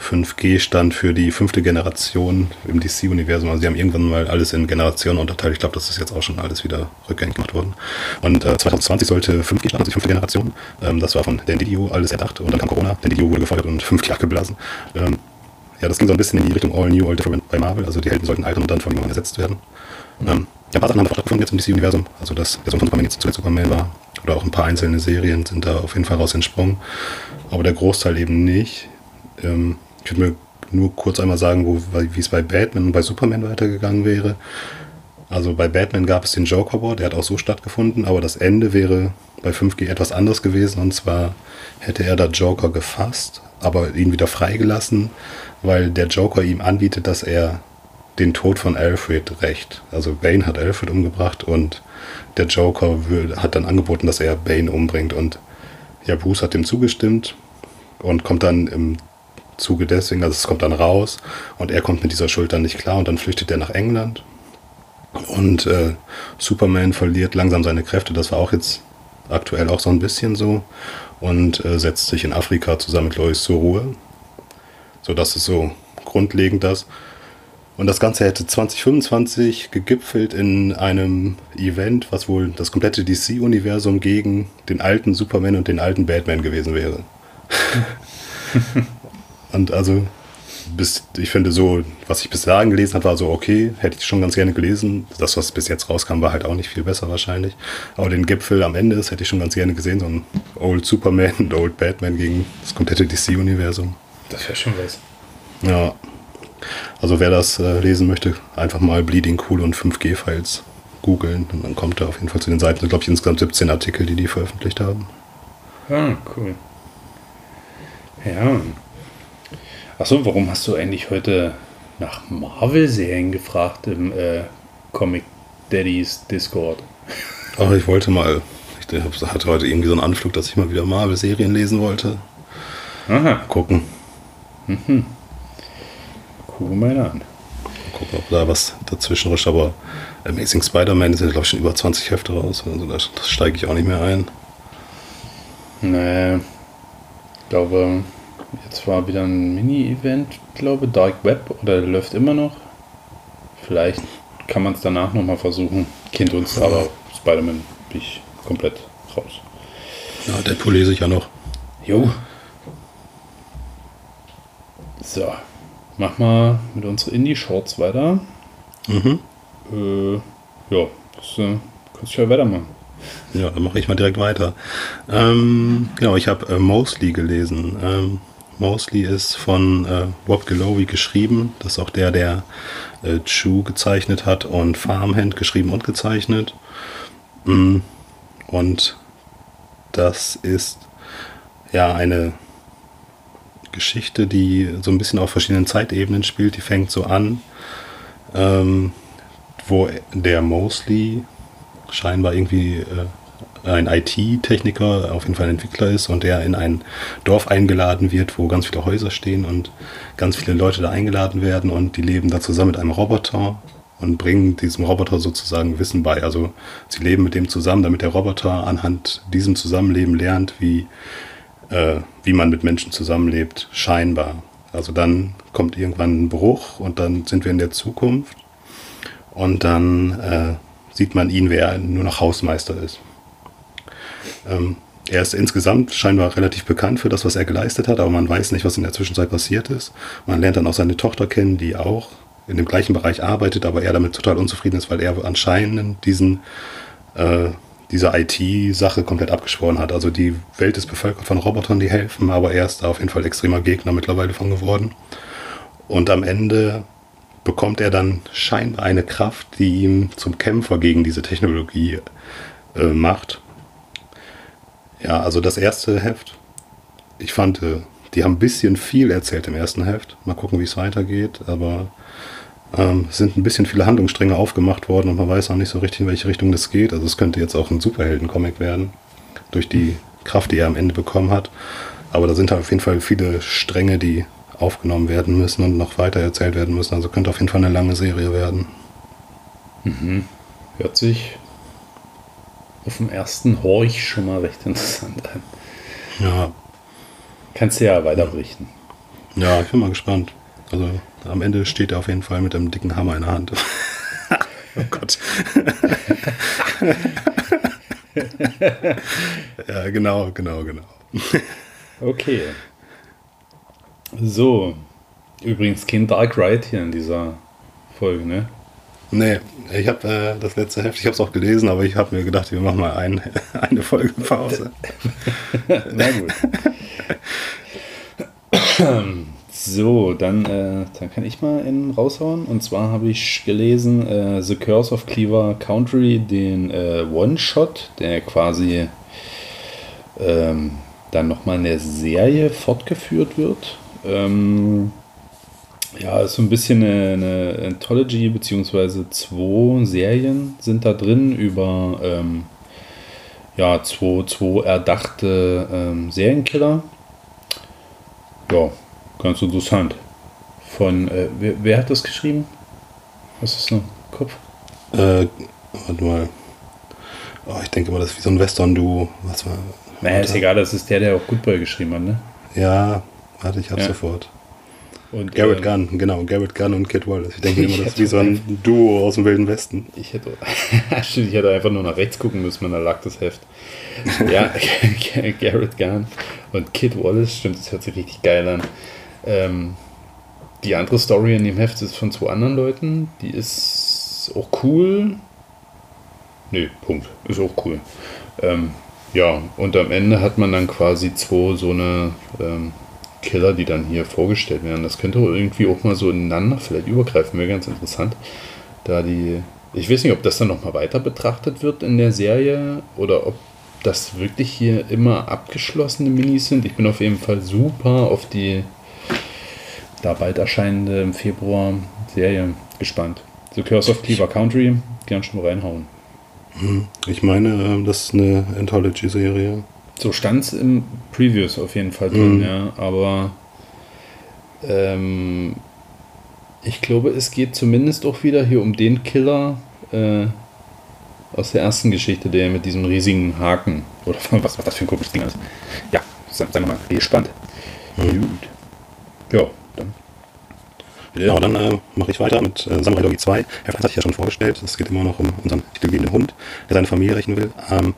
5G stand für die fünfte Generation im DC-Universum. Also sie haben irgendwann mal alles in Generationen unterteilt. Ich glaube, das ist jetzt auch schon alles wieder rückgängig gemacht worden. Und äh, 2020 sollte 5G starten, also die fünfte Generation. Ähm, das war von Dan Didio alles erdacht und dann kam Corona. Dan Didio wurde gefeuert und 5G abgeblasen. Ähm, ja, das ging so ein bisschen in die Richtung All New, All Different bei Marvel. Also die Helden sollten altern und dann von jemandem ersetzt werden. Ähm, ja, ein paar Sachen haben stattgefunden jetzt im DC-Universum. Also dass der Sohn von Superman jetzt zuletzt Superman war. Oder auch ein paar einzelne Serien sind da auf jeden Fall raus entsprungen. Aber der Großteil eben nicht. Ähm, ich würde mir nur kurz einmal sagen, wie es bei Batman und bei Superman weitergegangen wäre. Also bei Batman gab es den Joker War, der hat auch so stattgefunden, aber das Ende wäre bei 5G etwas anders gewesen. Und zwar hätte er da Joker gefasst, aber ihn wieder freigelassen, weil der Joker ihm anbietet, dass er den Tod von Alfred rächt. Also Bane hat Alfred umgebracht und der Joker hat dann angeboten, dass er Bane umbringt. Und ja, Bruce hat dem zugestimmt und kommt dann im Zuge deswegen, also es kommt dann raus und er kommt mit dieser Schuld dann nicht klar und dann flüchtet er nach England. Und äh, Superman verliert langsam seine Kräfte, das war auch jetzt aktuell auch so ein bisschen so. Und äh, setzt sich in Afrika zusammen mit Lois zur Ruhe. So, das ist so grundlegend das. Und das Ganze hätte 2025 gegipfelt in einem Event, was wohl das komplette DC-Universum gegen den alten Superman und den alten Batman gewesen wäre. <laughs> und also, bis, ich finde so, was ich bis dahin gelesen habe, war so okay, hätte ich schon ganz gerne gelesen. Das, was bis jetzt rauskam, war halt auch nicht viel besser wahrscheinlich. Aber den Gipfel am Ende, das hätte ich schon ganz gerne gesehen, so ein Old Superman <laughs> und Old Batman gegen das komplette DC-Universum. Das wäre schon was. Ja. Also wer das äh, lesen möchte, einfach mal Bleeding Cool und 5G-Files googeln und dann kommt er auf jeden Fall zu den Seiten. glaube ich insgesamt 17 Artikel, die die veröffentlicht haben. Ah, cool. Ja. Achso, warum hast du eigentlich heute nach Marvel-Serien gefragt im äh, Comic Daddies Discord? Aber ich wollte mal, ich hatte heute irgendwie so einen Anflug, dass ich mal wieder Marvel-Serien lesen wollte. Aha, Gucken. Gucken wir mal an. Gucken, ob da was dazwischen rutscht. Aber Amazing Spider-Man sind, glaube ich, schon über 20 Hefte raus. Also da, steige ich auch nicht mehr ein. Nee. Ich glaube, jetzt war wieder ein Mini-Event, glaube Dark Web oder läuft immer noch. Vielleicht kann man es danach nochmal versuchen. Kind uns, aber Spider-Man bin ich komplett raus. Ja, Deadpool lese ich ja noch. Jo. So, mach mal mit unseren Indie-Shorts weiter. Mhm. Äh, ja, das äh, kannst du ja weitermachen. Ja, dann mache ich mal direkt weiter. Ähm, genau, ich habe äh, Mosley gelesen. Ähm, Mosley ist von äh, Rob Gelowy geschrieben. Das ist auch der, der äh, Chew gezeichnet hat und Farmhand geschrieben und gezeichnet. Mm, Und das ist ja eine Geschichte, die so ein bisschen auf verschiedenen Zeitebenen spielt. Die fängt so an, ähm, wo der Mosley scheinbar irgendwie äh, ein IT-Techniker, auf jeden Fall ein Entwickler ist und der in ein Dorf eingeladen wird, wo ganz viele Häuser stehen und ganz viele Leute da eingeladen werden und die leben da zusammen mit einem Roboter und bringen diesem Roboter sozusagen Wissen bei. Also sie leben mit dem zusammen, damit der Roboter anhand diesem Zusammenleben lernt, wie, äh, wie man mit Menschen zusammenlebt, scheinbar. Also dann kommt irgendwann ein Bruch und dann sind wir in der Zukunft und dann äh, sieht man ihn, wer nur noch Hausmeister ist. Ähm, er ist insgesamt scheinbar relativ bekannt für das, was er geleistet hat, aber man weiß nicht, was in der Zwischenzeit passiert ist. Man lernt dann auch seine Tochter kennen, die auch in dem gleichen Bereich arbeitet, aber er damit total unzufrieden ist, weil er anscheinend diesen, äh, diese IT-Sache komplett abgeschworen hat. Also die Welt ist bevölkert von Robotern, die helfen, aber er ist da auf jeden Fall extremer Gegner mittlerweile von geworden. Und am Ende bekommt er dann scheinbar eine Kraft, die ihn zum Kämpfer gegen diese Technologie äh, macht. Ja, also das erste Heft, ich fand, äh, die haben ein bisschen viel erzählt im ersten Heft. Mal gucken, wie es weitergeht, aber ähm, es sind ein bisschen viele Handlungsstränge aufgemacht worden und man weiß auch nicht so richtig, in welche Richtung das geht. Also es könnte jetzt auch ein Superhelden-Comic werden, durch die Kraft, die er am Ende bekommen hat. Aber da sind halt auf jeden Fall viele Stränge, die aufgenommen werden müssen und noch weiter erzählt werden müssen. Also könnte auf jeden Fall eine lange Serie werden. Hört sich auf dem ersten Horch schon mal recht interessant an. Ja, Kannst du ja weiter berichten. ja, ich bin mal gespannt. Also am Ende steht er auf jeden Fall mit einem dicken Hammer in der Hand. <laughs> oh Gott. <laughs> ja, genau, genau, genau. Okay. So. Übrigens kein Dark Ride hier in dieser Folge, ne? Nee, ich habe äh, das letzte Heft, ich habe es auch gelesen, aber ich habe mir gedacht, wir machen mal ein, <laughs> eine Folge Pause. <laughs> Na gut. <clears throat> So, dann, äh, dann kann ich mal einen raushauen. Und zwar habe ich gelesen äh, The Curse of Cleaver Country, den äh, One-Shot, der quasi ähm, dann nochmal in der Serie fortgeführt wird. Ähm, ja, ist so ein bisschen eine, eine Anthology, beziehungsweise zwei Serien sind da drin über ähm, ja, zwei, zwei erdachte ähm, Serienkiller. Ja, ganz interessant. Von, äh, wer, wer hat das geschrieben? Was ist noch im Kopf? Äh, warte mal. Oh, ich denke mal, das ist wie so ein Western-Duo. Was war. Naja, ist egal, das ist der, der auch Goodboy geschrieben hat, ne? Ja, warte, ich hab's Ja. sofort. Und, Garrett äh, Gunn, genau, Garrett Gunn und Kid Wallace. Ich denke immer, das ist wie so ein Duo aus dem Wilden Westen. Ich hätte, <laughs> stimmt, ich hätte einfach nur nach rechts gucken müssen, da lag das Heft. Ja, <laughs> Garrett Gunn und Kid Wallace, stimmt, das hört sich richtig geil an. Ähm, die andere Story in dem Heft ist von zwei anderen Leuten, die ist auch cool. Nö, Punkt, ist auch cool. Ähm, ja, und am Ende hat man dann quasi zwei so eine ähm, Killer, die dann hier vorgestellt werden. Das könnte irgendwie auch mal so ineinander vielleicht übergreifen, wäre ganz interessant. Da die, ich weiß nicht, ob das dann nochmal weiter betrachtet wird in der Serie oder ob das wirklich hier immer abgeschlossene Minis sind. Ich bin auf jeden Fall super auf die da bald erscheinende im Februar Serie gespannt. The Curse of Cleaver Country, gern schon mal reinhauen. Ich meine, ähm, das ist eine Anthology-Serie. So stand es im Previews auf jeden Fall drin, Mhm. ja. Aber ähm, Ich glaube, es geht zumindest auch wieder hier um den Killer äh, aus der ersten Geschichte, der mit diesem riesigen Haken. Oder <laughs> was, was das für ein komisches Ding ist. Ja, sagen wir mal, gespannt. Mhm. Gut. Ja, dann. Ja, dann äh, mache ich weiter mit äh, Samurai Doggy 2. Heft 1 hatte ich ja schon vorgestellt. Es geht immer noch um unseren titelgebenden Hund, der seine Familie rächen will. Ähm,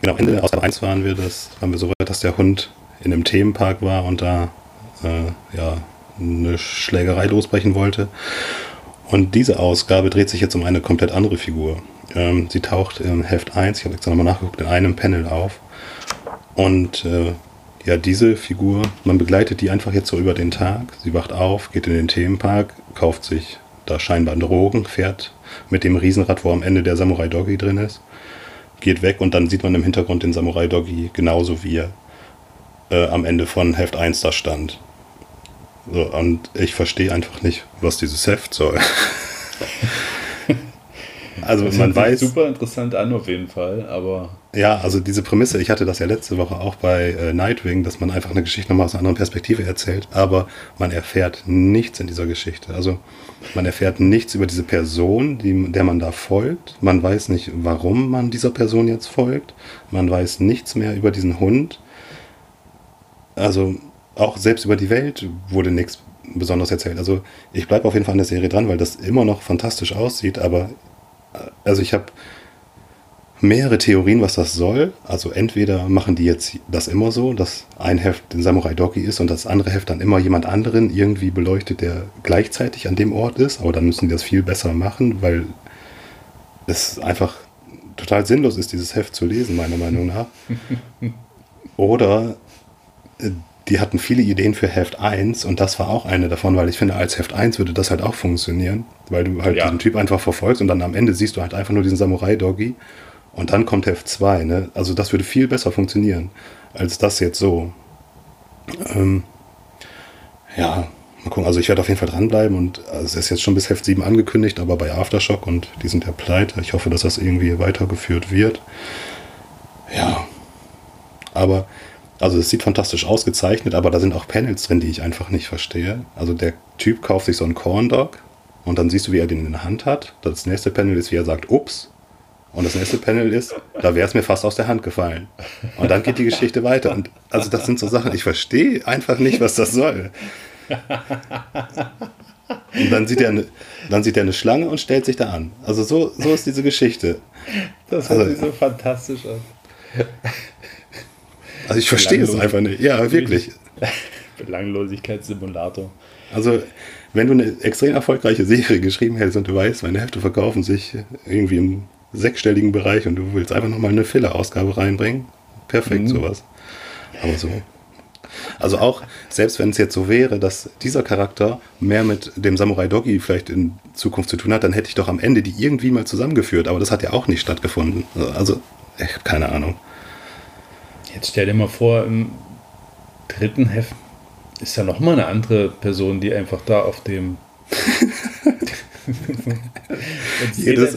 genau, Ende der Ausgabe 1 waren wir, das, waren wir so weit, dass der Hund in einem Themenpark war und da äh, ja, eine Schlägerei losbrechen wollte. Und diese Ausgabe dreht sich jetzt um eine komplett andere Figur. Ähm, sie taucht im Heft 1, ich habe jetzt nochmal nachgeguckt, in einem Panel auf. Und äh, ja, diese Figur, man begleitet die einfach jetzt so über den Tag. Sie wacht auf, geht in den Themenpark, kauft sich da scheinbar Drogen, fährt mit dem Riesenrad, wo am Ende der Samurai Doggy drin ist, geht weg und dann sieht man im Hintergrund den Samurai Doggy genauso wie er äh, am Ende von Heft 1 da stand. So, und ich verstehe einfach nicht, was dieses Heft soll. <laughs> also Das man weiß. super interessant an auf jeden Fall, aber Ja, also diese Prämisse, ich hatte das ja letzte Woche auch bei äh, Nightwing, dass man einfach eine Geschichte nochmal aus einer anderen Perspektive erzählt, aber man erfährt nichts in dieser Geschichte. Also man erfährt nichts über diese Person, die, der man da folgt. Man weiß nicht, warum man dieser Person jetzt folgt. Man weiß nichts mehr über diesen Hund. Also auch selbst über die Welt wurde nichts besonders erzählt. Also ich bleibe auf jeden Fall an der Serie dran, weil das immer noch fantastisch aussieht, aber äh, also ich habe mehrere Theorien, was das soll. Also entweder machen die jetzt das immer so, dass ein Heft den Samurai Doggy ist und das andere Heft dann immer jemand anderen irgendwie beleuchtet, der gleichzeitig an dem Ort ist. Aber dann müssen die das viel besser machen, weil es einfach total sinnlos ist, dieses Heft zu lesen, meiner Meinung nach. <laughs> Oder äh, die hatten viele Ideen für Heft 1 und das war auch eine davon, weil ich finde, als Heft 1 würde das halt auch funktionieren, weil du halt Ja. diesen Typ einfach verfolgst und dann am Ende siehst du halt einfach nur diesen Samurai-Doggy und dann kommt Heft 2. Ne? Also das würde viel besser funktionieren als das jetzt so. Ähm, ja, mal gucken. Also ich werde auf jeden Fall dranbleiben und äh, es ist jetzt schon bis Heft 7 angekündigt, aber bei Aftershock und die sind ja pleite. Ich hoffe, dass das irgendwie weitergeführt wird. Ja, aber also es sieht fantastisch ausgezeichnet, aber da sind auch Panels drin, die ich einfach nicht verstehe. Also der Typ kauft sich so einen Corn Dog und dann siehst du, wie er den in der Hand hat. Das nächste Panel ist, wie er sagt, ups. Und das nächste Panel ist, da wäre es mir fast aus der Hand gefallen. Und dann geht die Geschichte weiter. Und also das sind so Sachen, ich verstehe einfach nicht, was das soll. Und dann sieht er eine, dann sieht er eine Schlange und stellt sich da an. Also so, so ist diese Geschichte. das hört hört sich so fantastisch an. Also ich verstehe es einfach nicht. Ja, wirklich. Belanglosigkeitssimulator. Also, wenn du eine extrem erfolgreiche Serie geschrieben hättest und du weißt, meine Hefte verkaufen sich irgendwie im sechsstelligen Bereich und du willst einfach nochmal eine Filler-Ausgabe reinbringen, perfekt Mhm. sowas. Aber so. Also auch, selbst wenn es jetzt so wäre, dass dieser Charakter mehr mit dem Samurai Doggy vielleicht in Zukunft zu tun hat, dann hätte ich doch am Ende die irgendwie mal zusammengeführt. Aber das hat ja auch nicht stattgefunden. Also, ich habe keine Ahnung. Jetzt stell dir mal vor, im dritten Heft ist ja nochmal eine andere Person, die einfach da auf dem. <laughs> <laughs> Und <laughs> Jedes-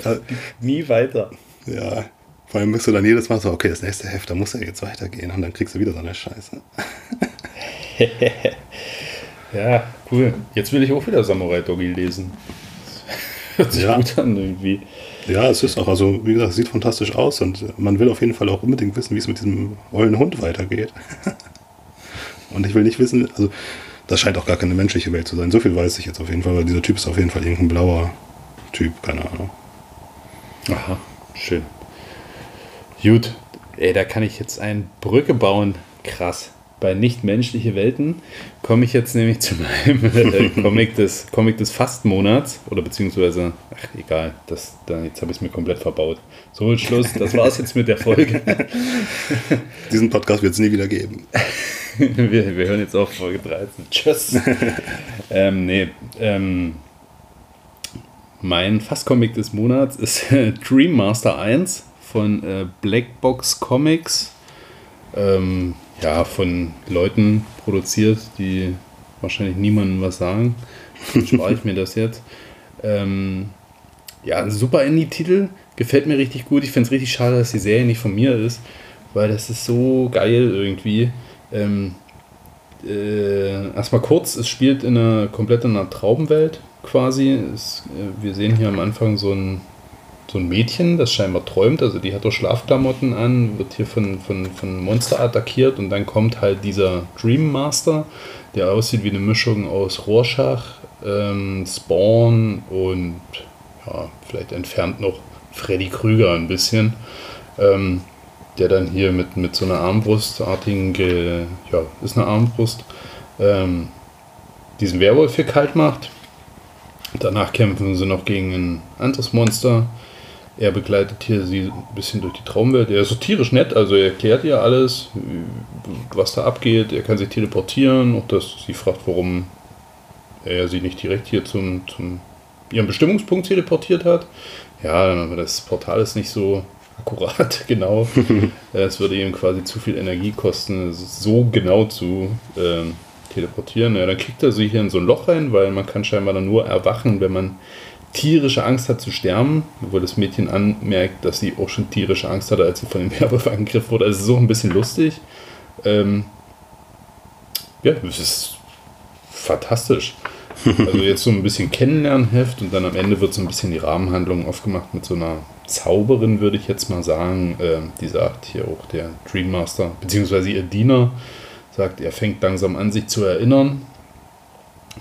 nie weiter. Ja, vor allem bist du dann jedes Mal so, okay, das nächste Heft, da muss er jetzt weitergehen und dann kriegst du wieder so eine Scheiße. <laughs> Ja, cool. Jetzt will ich auch wieder Samurai Doggy lesen. <laughs> Hört sich Ja. gut an irgendwie. Ja, es ist auch, also wie gesagt, es sieht fantastisch aus und man will auf jeden Fall auch unbedingt wissen, wie es mit diesem ollen Hund weitergeht. und ich will nicht wissen, also das scheint auch gar keine menschliche Welt zu sein. So viel weiß ich jetzt auf jeden Fall, weil dieser Typ ist auf jeden Fall irgendein blauer Typ, keine Ahnung. Aha, schön. Gut, ey, da kann ich jetzt eine Brücke bauen. Krass. Bei nichtmenschliche Welten komme ich jetzt nämlich <laughs> zu meinem äh, Comic, des, Comic des Fastmonats. Oder beziehungsweise, ach egal, das, da, jetzt habe ich es mir komplett verbaut. So, Schluss, das war's jetzt mit der Folge. <laughs> Diesen Podcast wird es nie wieder geben. <laughs> wir, wir hören jetzt auf Folge 13. Tschüss. ähm, nee, ähm, mein Fast-Comic des Monats ist <laughs> äh, Dream Master 1 von äh, Blackbox Comics. Ähm, ja, von Leuten produziert, die wahrscheinlich niemandem was sagen. <laughs> Spare ich mir das jetzt. Ähm, ja, super Indie-Titel. Gefällt mir richtig gut. Ich finde es richtig schade, dass die Serie nicht von mir ist, weil das ist so geil irgendwie. Ähm, äh, erstmal kurz, es spielt in einer komplett in einer Traubenwelt quasi. Es, äh, wir sehen hier am Anfang so ein, so ein Mädchen, das scheinbar träumt, also die hat doch Schlafklamotten an, wird hier von, von, von Monster attackiert und dann kommt halt dieser Dream Master, der aussieht wie eine Mischung aus Rorschach, ähm, Spawn und ja, vielleicht entfernt noch Freddy Krüger ein bisschen. Ähm, der dann hier mit, mit so einer Armbrustartigen, ge, ja, ist eine Armbrust, ähm, diesen Werwolf hier kalt macht. Danach kämpfen sie noch gegen ein anderes Monster. Er begleitet hier sie ein bisschen durch die Traumwelt. Er ist so tierisch nett, also er erklärt ihr alles, was da abgeht. Er kann sich teleportieren, auch dass sie fragt, warum er sie nicht direkt hier zum, zum ihrem Bestimmungspunkt teleportiert hat. Ja, das Portal ist nicht so akkurat, <laughs> genau. <laughs> es würde ihm quasi zu viel Energie kosten, so genau zu ähm, teleportieren. Ja, dann kriegt er sich hier in so ein Loch rein, weil man kann scheinbar dann nur erwachen, wenn man tierische Angst hat zu sterben, obwohl das Mädchen anmerkt, dass sie auch schon tierische Angst hatte, als sie von dem Werwolf angegriffen wurde. Also auch ein bisschen lustig. Ähm, ja, es ist fantastisch. Also jetzt so ein bisschen Kennenlernheft und dann am Ende wird so ein bisschen die Rahmenhandlung aufgemacht mit so einer Zauberin, würde ich jetzt mal sagen. Äh, die sagt hier auch der Dream Master, beziehungsweise ihr Diener, sagt, er fängt langsam an, sich zu erinnern.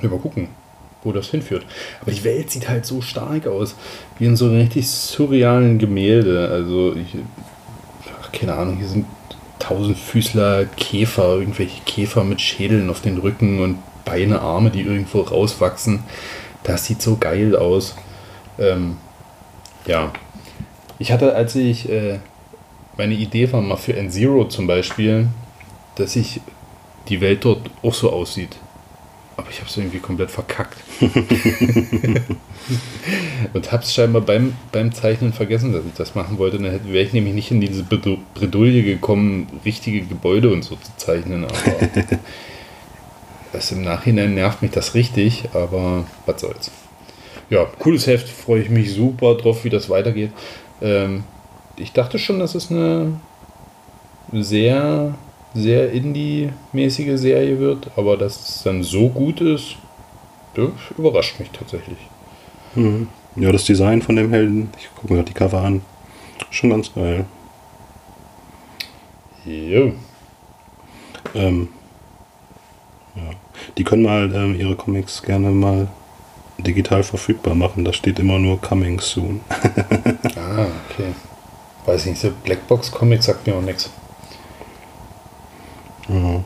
Mal gucken, wo das hinführt. Aber die Welt sieht halt so stark aus, wie in so einem richtig surrealen Gemälde. Also, ich, ach, keine Ahnung, hier sind Tausendfüßler, Käfer, irgendwelche Käfer mit Schädeln auf den Rücken und Beine, Arme, die irgendwo rauswachsen. Das sieht so geil aus. Ähm, ja, ich hatte, als ich, äh, meine Idee war mal für N-Zero zum Beispiel, dass ich die Welt dort auch so aussieht. Aber ich habe es irgendwie komplett verkackt. <laughs> und habe es scheinbar beim, beim Zeichnen vergessen, dass ich das machen wollte. Dann wäre ich nämlich nicht in diese Bredouille gekommen, richtige Gebäude und so zu zeichnen. Aber <laughs> das im Nachhinein nervt mich das richtig, aber was soll's. Ja, cooles Heft, freue ich mich super drauf, wie das weitergeht. Ähm, ich dachte schon, dass es eine sehr, sehr Indie-mäßige Serie wird, aber dass es dann so gut ist, das überrascht mich tatsächlich. Mhm. Ja, das Design von dem Helden, ich gucke mir gerade die Cover an, schon ganz geil. Jo. Ähm, ja. Die können mal ähm, ihre Comics gerne mal digital verfügbar machen. Da steht immer nur Coming Soon. <laughs> ah, okay. Weiß nicht, so Blackbox Comics sagt mir auch nichts. Ja,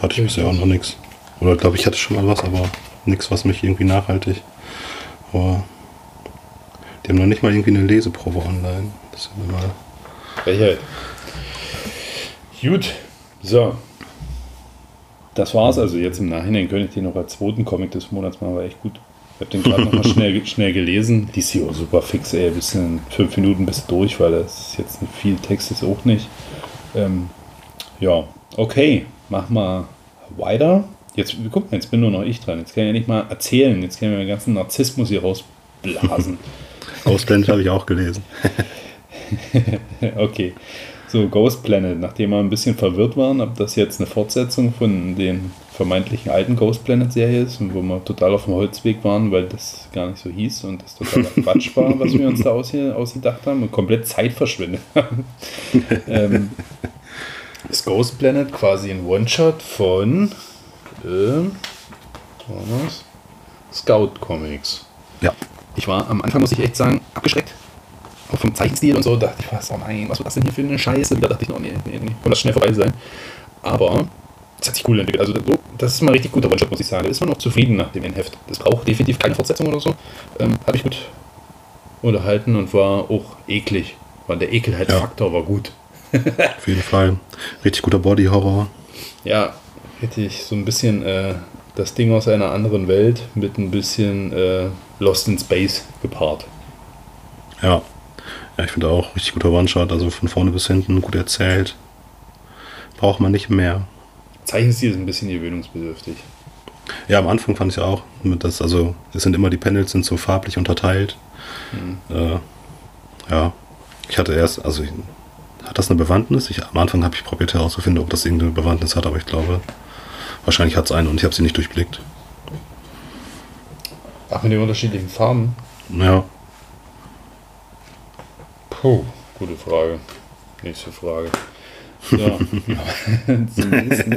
hatte ich bisher auch noch nichts. Oder glaube ich hatte schon mal was, aber nichts, was mich irgendwie nachhaltig. Aber die haben noch nicht mal irgendwie eine Leseprobe online. Das ist ja mal. Welche? Gut. So. Das war's. Also jetzt im Nachhinein könnte ich den noch als zweiten Comic des Monats machen, war echt gut. Ich habe den gerade nochmal schnell, <laughs> schnell gelesen. Die ist hier super fix, ey. Bis in fünf Minuten bist du durch, weil das ist jetzt nicht viel Text ist auch nicht. Ähm, ja, okay, mach mal weiter. Jetzt, guck mal, jetzt bin nur noch ich dran. Jetzt kann ich ja nicht mal erzählen. Jetzt kann ich mir den ganzen Narzissmus hier rausblasen. <laughs> Ausblend habe ich auch gelesen. <laughs> okay. So, Ghost Planet, nachdem wir ein bisschen verwirrt waren, ob das jetzt eine Fortsetzung von den vermeintlichen alten Ghost Planet-Serie ist und wo wir total auf dem Holzweg waren, weil das gar nicht so hieß und das total <laughs> Quatsch war, was wir uns da ausgedacht haben und komplett Zeit verschwendet haben. ähm, ist Ghost Planet quasi ein One-Shot von äh, Scout Comics. Ja. Ich war am Anfang, muss ich echt sagen, abgeschreckt auch vom Zeichenstil und so, dachte ich was, oh nein, was wird das denn hier für eine Scheiße? Wieder dachte ich, oh nee, nee, nee, kann das schnell vorbei sein. Aber es hat sich cool entwickelt. Also das ist mal richtig guter One-Shot, muss ich sagen. Da ist man auch zufrieden nach dem Heft. Das braucht definitiv keine Fortsetzung oder so. Ähm, Habe ich gut unterhalten und war auch eklig. Weil der Ekelheit-Faktor ja. war gut. Auf jeden Fall. Richtig guter Body-Horror. Ja, richtig so ein bisschen äh, das Ding aus einer anderen Welt mit ein bisschen äh, Lost in Space gepaart. Ja, ja, ich finde auch richtig guter One-Shot, also von vorne bis hinten gut erzählt. Braucht man nicht mehr. Zeichenstil ist ein bisschen gewöhnungsbedürftig. Ja, am Anfang fand ich auch, dass, also es sind immer die Panels sind so farblich unterteilt. Mhm. Äh, ja, ich hatte erst, also hat das eine Bewandtnis? Ich, am Anfang habe ich probiert herauszufinden, ob das irgendeine Bewandtnis hat, aber ich glaube, Wahrscheinlich hat es eine und ich habe sie nicht durchblickt. Ach, mit den unterschiedlichen Farben? Ja. Puh, gute Frage. Nächste Frage. So. <laughs> <laughs> Nächsten,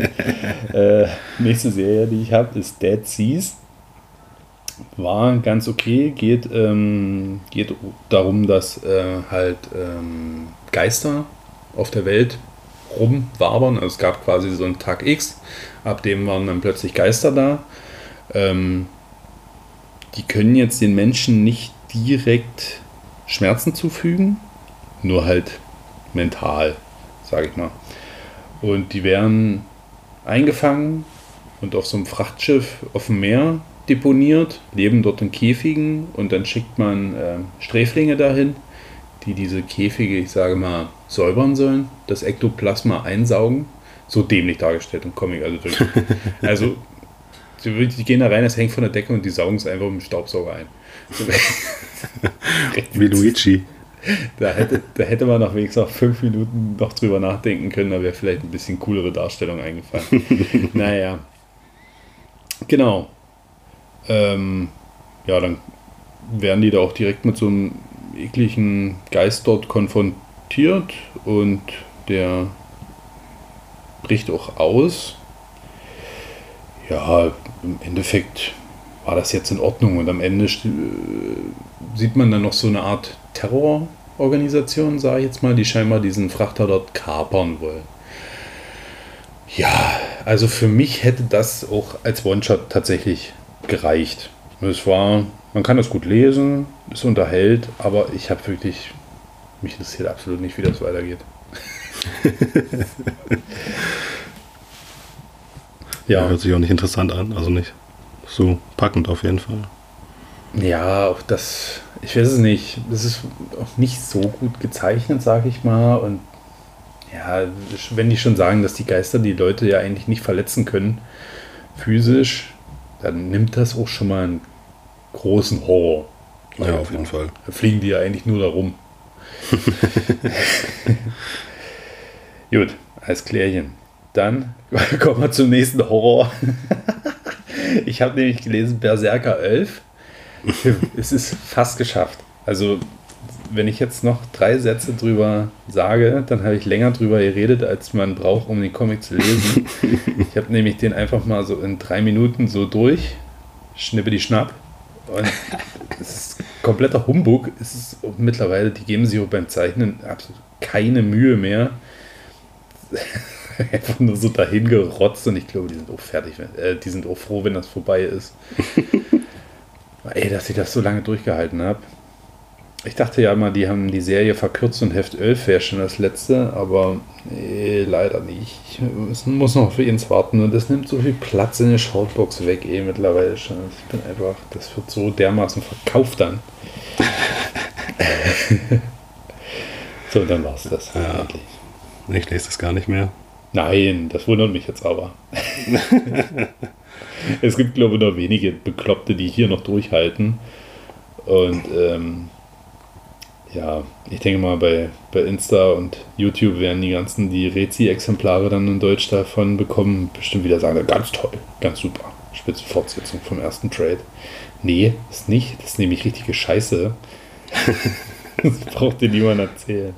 äh, nächste Serie, die ich habe, ist Dead Seas. War ganz okay. Geht, ähm, geht darum, dass äh, halt ähm, Geister auf der Welt rumwabern. Also es gab quasi so einen Tag X, ab dem waren dann plötzlich Geister da. Ähm, die können jetzt den Menschen nicht direkt Schmerzen zufügen, nur halt mental, sage ich mal. Und die werden eingefangen und auf so einem Frachtschiff auf dem Meer deponiert, leben dort in Käfigen und dann schickt man äh, Sträflinge dahin, die diese Käfige, ich sage mal, säubern sollen, das Ektoplasma einsaugen. So dämlich dargestellt im Comic. Also, wirklich. <laughs> also die, die gehen da rein, das hängt von der Decke und die saugen es einfach mit dem Staubsauger ein. <laughs> Wie Luigi. da, hätte, da hätte man nach wenigstens noch fünf Minuten noch drüber nachdenken können, da wäre vielleicht ein bisschen coolere Darstellung eingefallen. <laughs> naja. Genau. Ähm, ja, dann werden die da auch direkt mit so einem ekligen Geist dort konfrontiert und der bricht auch aus. Ja, im Endeffekt war das jetzt in Ordnung und am Ende äh, sieht man dann noch so eine Art Terrororganisation, sage ich jetzt mal, die scheinbar diesen Frachter dort kapern wollen. Ja, also für mich hätte das auch als One-Shot tatsächlich gereicht. Es war, man kann das gut lesen, es unterhält, aber ich habe wirklich, mich interessiert absolut nicht, wie das weitergeht. <laughs> ja, Hört sich auch nicht interessant an, also nicht so packend auf jeden Fall. ja, auch das, ich weiß es nicht, das ist auch nicht so gut gezeichnet, sage ich mal. Und ja, wenn die schon sagen, dass die Geister die Leute ja eigentlich nicht verletzen können, physisch, dann nimmt das auch schon mal einen großen Horror. Ja, auf jeden. Fall. Da fliegen die ja eigentlich nur da rum. <laughs> Gut, alles klärchen. Dann <laughs> kommen wir zum nächsten Horror. <laughs> ich habe nämlich gelesen Berserker 11. es ist fast geschafft. Also, wenn ich jetzt noch drei Sätze drüber sage, dann habe ich länger drüber geredet, als man braucht, um den Comic zu lesen. ich habe nämlich den einfach mal so in drei Minuten so durch, schnippe die Schnapp. Und es ist kompletter Humbug. Es ist mittlerweile, die geben sich auch beim Zeichnen absolut keine Mühe mehr. <laughs> Einfach nur so dahin gerotzt und ich glaube, die sind auch fertig. Wenn, äh, die sind auch froh, wenn das vorbei ist. <laughs> Ey, dass ich das so lange durchgehalten habe. Ich dachte ja mal, die haben die Serie verkürzt und Heft 11 wäre schon das letzte, aber nee, leider nicht. Es muss noch für ins warten und das nimmt so viel Platz in der Shoutbox weg, eh mittlerweile schon. Ich bin einfach, das wird so dermaßen verkauft dann. <laughs> so, dann war es das. Ja. Ich lese das gar nicht mehr. Nein, das wundert mich jetzt aber. <laughs> es gibt, glaube ich, nur wenige Bekloppte, die hier noch durchhalten. Und ähm, ja, ich denke mal, bei, bei Insta und YouTube werden die ganzen, die Rezi-Exemplare dann in Deutsch davon bekommen, bestimmt wieder sagen, ganz toll, ganz super. Spitze Fortsetzung vom ersten Trade. Nee, ist nicht. Das ist nämlich richtige Scheiße. <laughs> das braucht dir niemand erzählen.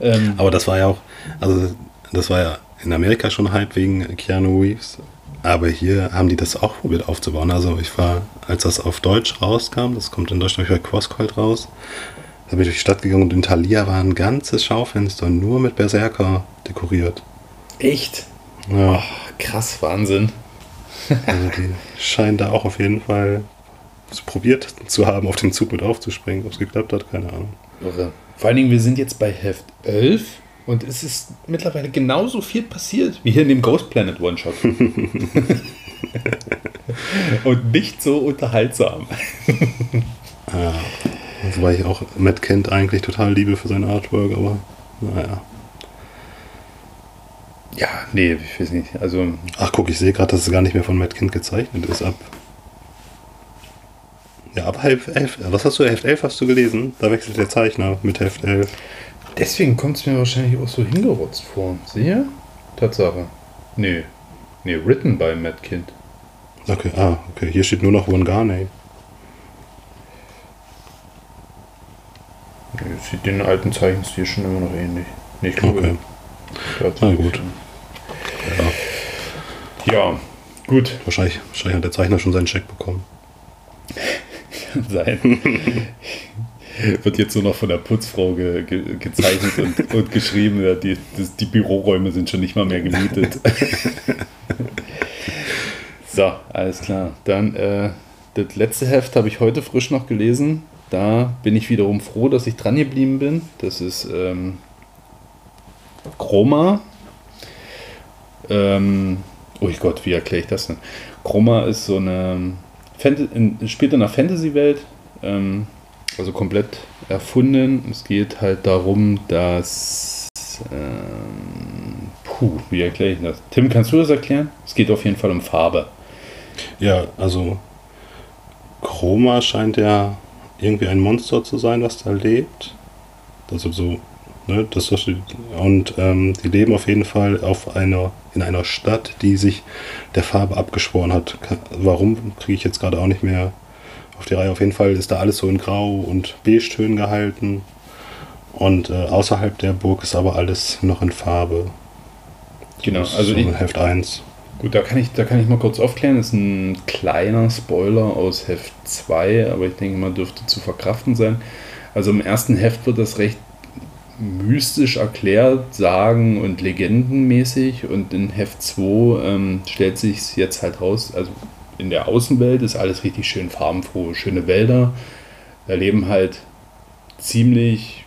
Ähm, Aber das war ja auch, also das war ja in Amerika schon Hype wegen Keanu Reeves. Aber hier haben die das auch probiert aufzubauen. Also ich war, als das auf Deutsch rauskam, das kommt in Deutschland bei Crosscold raus, da bin ich durch die Stadt gegangen und in Thalia war ein ganzes Schaufenster nur mit Berserker dekoriert. echt? Ja, Oh, krass, Wahnsinn. also die scheinen da auch auf jeden Fall probiert zu haben, auf den Zug mit aufzuspringen. Ob es geklappt hat, keine Ahnung. Irre. Vor allen Dingen, wir sind jetzt bei Heft 11 und es ist mittlerweile genauso viel passiert wie hier in dem Ghost Planet One-Shot. <laughs> und nicht so unterhaltsam. Ja. Wobei ich auch Matt Kent eigentlich total liebe für sein Artwork, aber naja. Ja, nee, ich weiß nicht. Also, Ach guck, ich sehe gerade, dass es gar nicht mehr von Matt Kent gezeichnet ist. Ab. Ja, ab Heft 11. Was hast du? Heft 11 hast du gelesen? Da wechselt der Zeichner mit Heft 11. deswegen kommt es mir wahrscheinlich auch so hingerotzt vor. Siehe? Tatsache. Nö. Nee, written by Matt Kind. Okay, ah, okay. Hier steht nur noch Wanganei. Sieht den alten Zeichenstil schon immer noch ähnlich. Nee, ich glaube, Okay. Na gut. schon- Ja, gut. Wahrscheinlich, wahrscheinlich hat der Zeichner schon seinen Check bekommen. Kann <laughs> sein. Wird jetzt nur noch von der Putzfrau ge ge gezeichnet und, und geschrieben. Ja, die, das, die Büroräume sind schon nicht mal mehr gemietet. <laughs> so, alles klar. Dann äh, das letzte Heft habe ich heute frisch noch gelesen. Da bin ich wiederum froh, dass ich dran geblieben bin. Das ist ähm, Chroma. Ähm, oh Gott, wie erkläre ich das denn? Chroma ist so eine Fant in, spielt in einer Fantasy-Welt, ähm, also komplett erfunden. Es geht halt darum, dass ähm, puh, wie erkläre ich das? Tim, kannst du das erklären? Es geht auf jeden Fall um Farbe. Ja, also Chroma scheint ja irgendwie ein Monster zu sein, was da lebt. Also so, ne, das die- und ähm, die leben auf jeden Fall auf einer in einer Stadt, die sich der Farbe abgeschworen hat. Warum kriege ich jetzt gerade auch nicht mehr auf die Reihe. Auf jeden Fall ist da alles so in Grau und Beige-Tönen gehalten. Und äh, außerhalb der Burg ist aber alles noch in Farbe. Genau, also so in Heft 1. gut, da kann, ich, da kann ich mal kurz aufklären. Das ist ein kleiner Spoiler aus Heft 2, aber ich denke mal, dürfte zu verkraften sein. Also im ersten Heft wird das recht mystisch erklärt, sagen und legendenmäßig und in Heft 2 ähm, stellt sich jetzt halt raus, also in der Außenwelt ist alles richtig schön farbenfroh, schöne Wälder, da leben halt ziemlich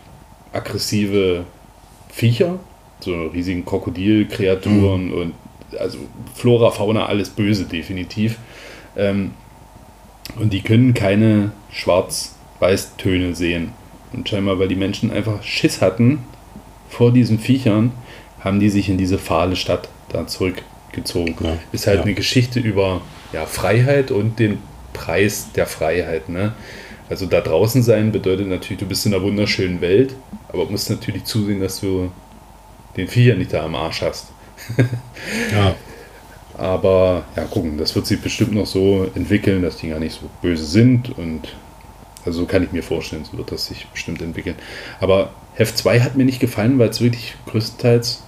aggressive Viecher, so riesigen Krokodilkreaturen und also Flora, Fauna, alles böse definitiv. Ähm, und die können keine Schwarz-Weiß-Töne sehen. Und scheinbar, weil die Menschen einfach Schiss hatten vor diesen Viechern, haben die sich in diese fahle Stadt da zurückgezogen. Ja, Ist halt ja. eine Geschichte über ja, Freiheit und den Preis der Freiheit. Ne? Also da draußen sein bedeutet natürlich, du bist in einer wunderschönen Welt, aber musst natürlich zusehen, dass du den Viecher nicht da am Arsch hast. <laughs> Ja, Aber ja, gucken, das wird sich bestimmt noch so entwickeln, dass die gar nicht so böse sind und also so kann ich mir vorstellen, so wird das sich bestimmt entwickeln. Aber Heft 2 hat mir nicht gefallen, weil es wirklich größtenteils,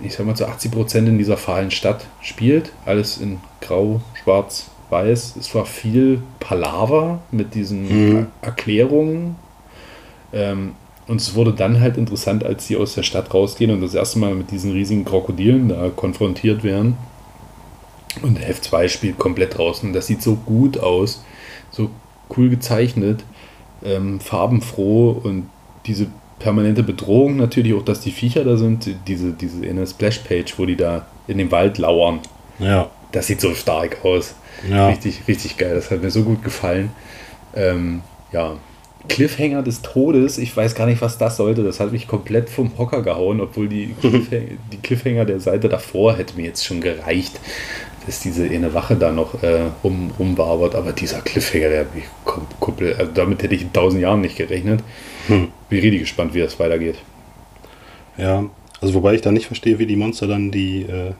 ich sag mal, zu 80 Prozent in dieser fahlen Stadt spielt. Alles in Grau, Schwarz, Weiß. Es war viel Palaver mit diesen Mhm. Er- Erklärungen. Ähm, und es wurde dann halt interessant, als sie aus der Stadt rausgehen und das erste Mal mit diesen riesigen Krokodilen da konfrontiert werden. Und Heft 2 spielt komplett draußen. Das sieht so gut aus, so cool gezeichnet, ähm, farbenfroh und diese permanente Bedrohung natürlich auch, dass die Viecher da sind, diese, diese in der Splash-Page, wo die da in dem Wald lauern. ja, Das sieht so stark aus. ja. Richtig, richtig geil. Das hat mir so gut gefallen. Ähm, ja. Cliffhanger des Todes, ich weiß gar nicht, was das sollte. Das hat mich komplett vom Hocker gehauen, obwohl die, <laughs> Cliffhanger, die Cliffhanger der Seite davor hätte mir jetzt schon gereicht, dass diese eine Wache da noch äh, rum, rumwabert. Aber dieser Cliffhanger, der mich kom komplett, also damit hätte ich in tausend Jahren nicht gerechnet. Hm. Bin richtig gespannt, wie das weitergeht. Ja, also wobei ich da nicht verstehe, wie die Monster dann die, äh,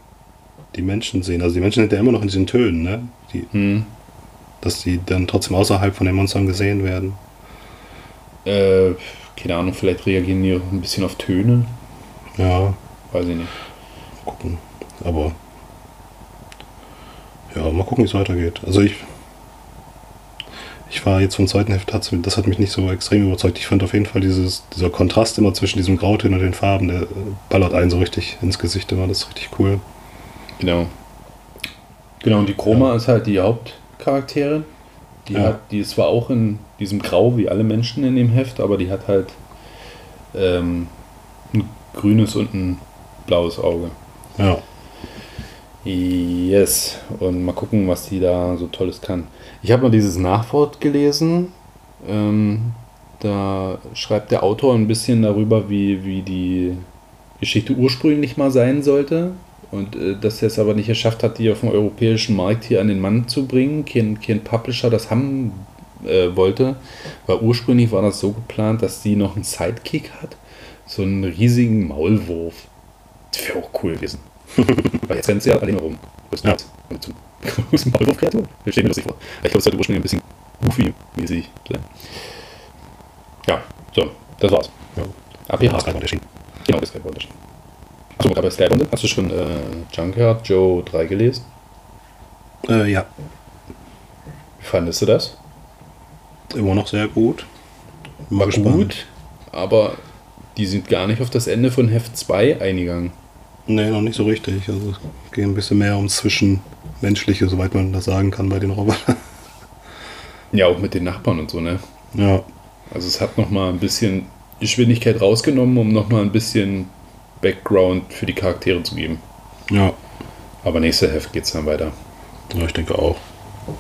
die Menschen sehen. Also die Menschen sind ja immer noch in diesen Tönen, ne? Die, Hm. dass die dann trotzdem außerhalb von den Monstern gesehen werden. Äh, keine Ahnung, vielleicht reagieren die auch ein bisschen auf Töne. Ja, Weiß ich nicht. gucken. Aber ja, mal gucken, wie es weitergeht. Also ich ich war jetzt vom zweiten Heft, das hat mich nicht so extrem überzeugt. Ich fand auf jeden Fall dieses, dieser Kontrast immer zwischen diesem Grautönen und den Farben, der ballert einen so richtig ins Gesicht immer. Das ist richtig cool. Genau. Genau, und die Chroma ist halt die Hauptcharakterin. Die, Ja. hat, die ist zwar auch in diesem Grau wie alle Menschen in dem Heft, aber die hat halt ähm, ein grünes und ein blaues Auge. Ja. Yes. Und mal gucken, was die da so Tolles kann. Ich habe mal dieses Nachwort gelesen. Ähm, da schreibt der Autor ein bisschen darüber, wie, wie die Geschichte ursprünglich mal sein sollte. Und äh, dass er es aber nicht geschafft hat, die auf dem europäischen Markt hier an den Mann zu bringen. Kein, kein Publisher das haben äh, wollte. Weil ursprünglich war das so geplant, dass sie noch einen Sidekick hat. So einen riesigen Maulwurf. Das wäre auch cool gewesen. <laughs> Weil jetzt rennt sie ja alleine rum. Größtenteils. Und zum großen Maulwurf-Kreatur. Ich stelle mir lustig vor. Ich glaube, es sollte ursprünglich ein bisschen Goofy-mäßig sein. Ja, so, das war's. Ja. APH. Skybound erschienen. Genau, das Skybound erschienen. Achso, aber Skybound, hast du schon äh, Junkyard Joe 3 gelesen? Äh, ja, Wie fandest du das? immer noch sehr gut. War gespannt. gut, aber die sind gar nicht auf das Ende von Heft 2 eingegangen. Nee, noch nicht so richtig. Also es geht ein bisschen mehr ums Zwischenmenschliche, soweit man das sagen kann bei den Robotern. <laughs> Ja, auch mit den Nachbarn und so, ne? ja, Also es hat nochmal ein bisschen Geschwindigkeit rausgenommen, um nochmal ein bisschen Background für die Charaktere zu geben. ja, Aber nächste Heft geht's dann weiter. ja, ich denke auch.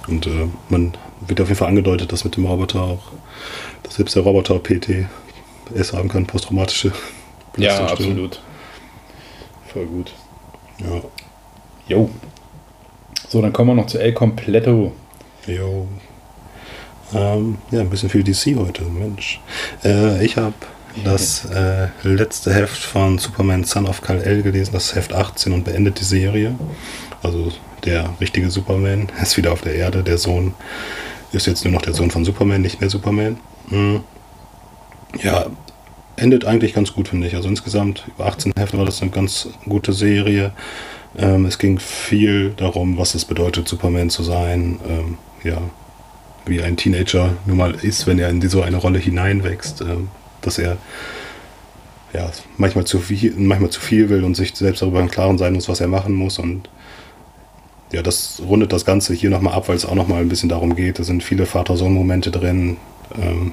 Und äh, man wird auf jeden Fall angedeutet, dass mit dem Roboter auch, dass selbst der Roboter PTS haben kann, posttraumatische Ja, absolut. Voll gut. Ja, Jo. So, dann kommen wir noch zu El Completo. jo. Ähm, ja, ein bisschen viel DC heute, Mensch. Äh, ich habe das äh, letzte Heft von Superman Son of Kal-El gelesen, das Heft 18 und beendet die Serie. Also der richtige Superman <laughs> ist wieder auf der Erde. Der Sohn ist jetzt nur noch der Sohn von Superman, nicht mehr Superman. Mhm. Ja, endet eigentlich ganz gut, finde ich. Also insgesamt über 18 Hefte war das eine ganz gute Serie. Ähm, es ging viel darum, was es bedeutet, Superman zu sein. Ähm, ja, wie ein Teenager nun mal ist, wenn er in so eine Rolle hineinwächst, ähm, dass er ja, manchmal zu viel, manchmal zu viel will und sich selbst darüber im Klaren sein muss, was er machen muss. Und ja, das rundet das Ganze hier nochmal ab, weil es auch nochmal ein bisschen darum geht. Da sind viele Vater-Sohn-Momente drin. Ähm,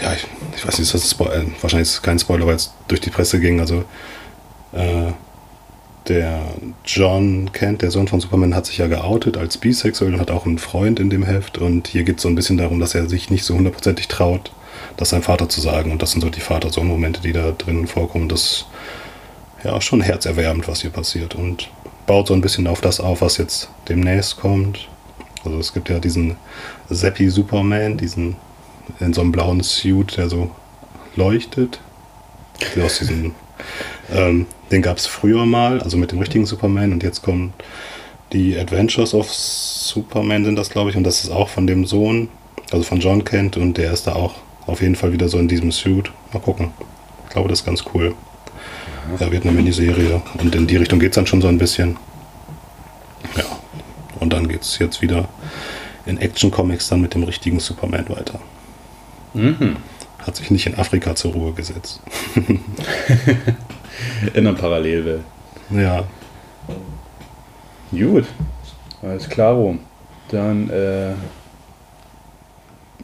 ja, ich, ich weiß nicht, ist das Spoiler? Äh, wahrscheinlich ist es kein Spoiler, weil es durch die Presse ging. Also äh, der John Kent, der Sohn von Superman, hat sich ja geoutet als bisexuell und hat auch einen Freund in dem Heft. Und hier geht es so ein bisschen darum, dass er sich nicht so hundertprozentig traut, das seinem Vater zu sagen. Und das sind so die Vater-Sohn-Momente, die da drin vorkommen. Das ist ja schon herzerwärmend, was hier passiert. Und baut so ein bisschen auf das auf, was jetzt demnächst kommt. Also es gibt ja diesen Seppi Superman, diesen in so einem blauen Suit, der so leuchtet. Aus diesem, ähm, den gab es früher mal, also mit dem richtigen Superman und jetzt kommen die Adventures of Superman sind das, glaube ich, und das ist auch von dem Sohn, also von John Kent und der ist da auch auf jeden Fall wieder so in diesem Suit. Mal gucken. Ich glaube, das ist ganz cool. Ja, wird eine Miniserie und in die Richtung geht es dann schon so ein bisschen. Ja, und dann geht es jetzt wieder in Action-Comics dann mit dem richtigen Superman weiter. Mhm. Hat sich nicht in Afrika zur Ruhe gesetzt. <laughs> In einer Parallelwelt. Ja, Gut. Alles klaro. Dann äh,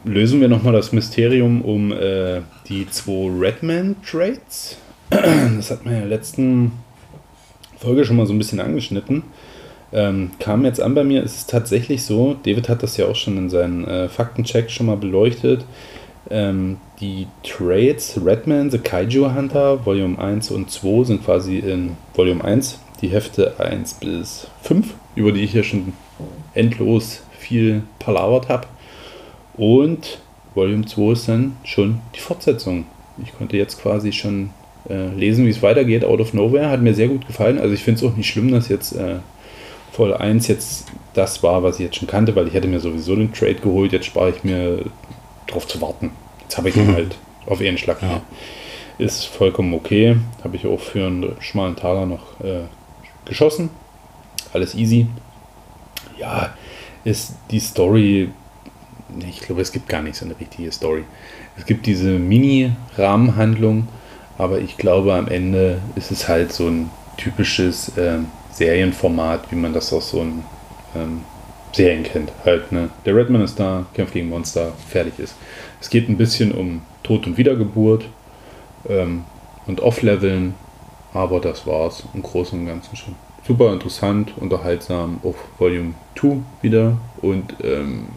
lösen wir nochmal das Mysterium um äh, die zwei Redman-Trades. <clears throat> Das hat man ja in der letzten Folge schon mal so ein bisschen angeschnitten. Ähm, kam jetzt an bei mir, es ist tatsächlich so, David hat das ja auch schon in seinen äh, Faktencheck schon mal beleuchtet. Ähm, die Trades Redman, The Kaiju Hunter, Volume 1 und 2 sind quasi in Volume 1 die Hefte 1 bis 5, über die ich ja schon endlos viel palavert habe. Und Volume 2 ist dann schon die Fortsetzung. Ich konnte jetzt quasi schon äh, lesen, wie es weitergeht. Out of Nowhere hat mir sehr gut gefallen. Also ich finde es auch nicht schlimm, dass jetzt äh, Voll 1 jetzt das war, was ich jetzt schon kannte, weil ich hätte mir sowieso den Trade geholt. Jetzt spare ich mir drauf zu warten. Jetzt habe ich ihn Mhm. halt auf einen Schlag. Ja. Ist vollkommen okay. Habe ich auch für einen schmalen Taler noch äh, geschossen. Alles easy. Ja, ist die Story. Ich glaube, es gibt gar nicht so eine richtige Story. Es gibt diese Mini-Rahmenhandlung, aber ich glaube, am Ende ist es halt so ein typisches ähm, Serienformat, wie man das aus so einem ähm, Serien kennt. Halt, ne? Der Redman ist da, kämpft gegen Monster, fertig ist. Es geht ein bisschen um Tod und Wiedergeburt ähm, und Off-Leveln, aber das war's im Großen und Ganzen schon. Super interessant, unterhaltsam auf Volume 2 wieder und ähm,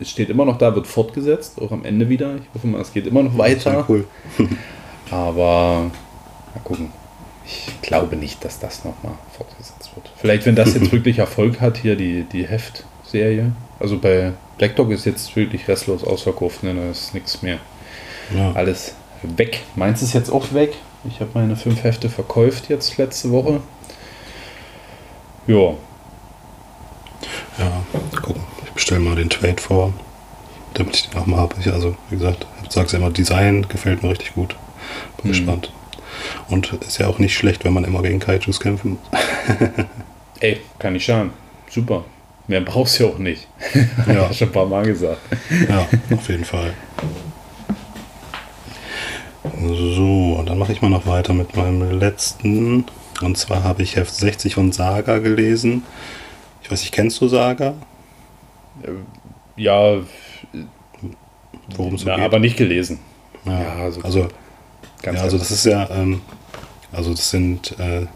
es steht immer noch da, wird fortgesetzt, auch am Ende wieder. Ich hoffe mal, es geht immer noch ist ja weiter. cool. <laughs> Aber mal gucken. Ich glaube nicht, dass das nochmal fortgesetzt wird. Vielleicht, wenn das jetzt <laughs> wirklich Erfolg hat, hier die, die Heft-Serie. Also bei Black Dog ist jetzt wirklich restlos ausverkauft, ne? da ist nichts mehr. Ja. Alles weg. Meins ist jetzt auch weg. Ich habe meine fünf Hefte verkauft jetzt letzte Woche. Ja. Ja, gucken. Ich bestelle mal den Trade vor, damit ich den auch mal habe. Also, wie gesagt, ich sag's ja immer, Design gefällt mir richtig gut. Bin Mhm. gespannt. Und ist ja auch nicht schlecht, wenn man immer gegen Kaijus kämpfen muss. <laughs> Ey, kann nicht schaden. Super. Mehr brauchst du ja auch nicht. <laughs> Ja. Ich schon ein paar Mal gesagt. Ja, auf jeden Fall. So, dann mache ich mal noch weiter mit meinem letzten. Und zwar habe ich Heft 60 von Saga gelesen. Ich weiß nicht, kennst du Saga? Ja, Worum es so geht? aber nicht gelesen. ja, ja, so also, Ganz ja, also das ist ja, ähm, also das sind äh,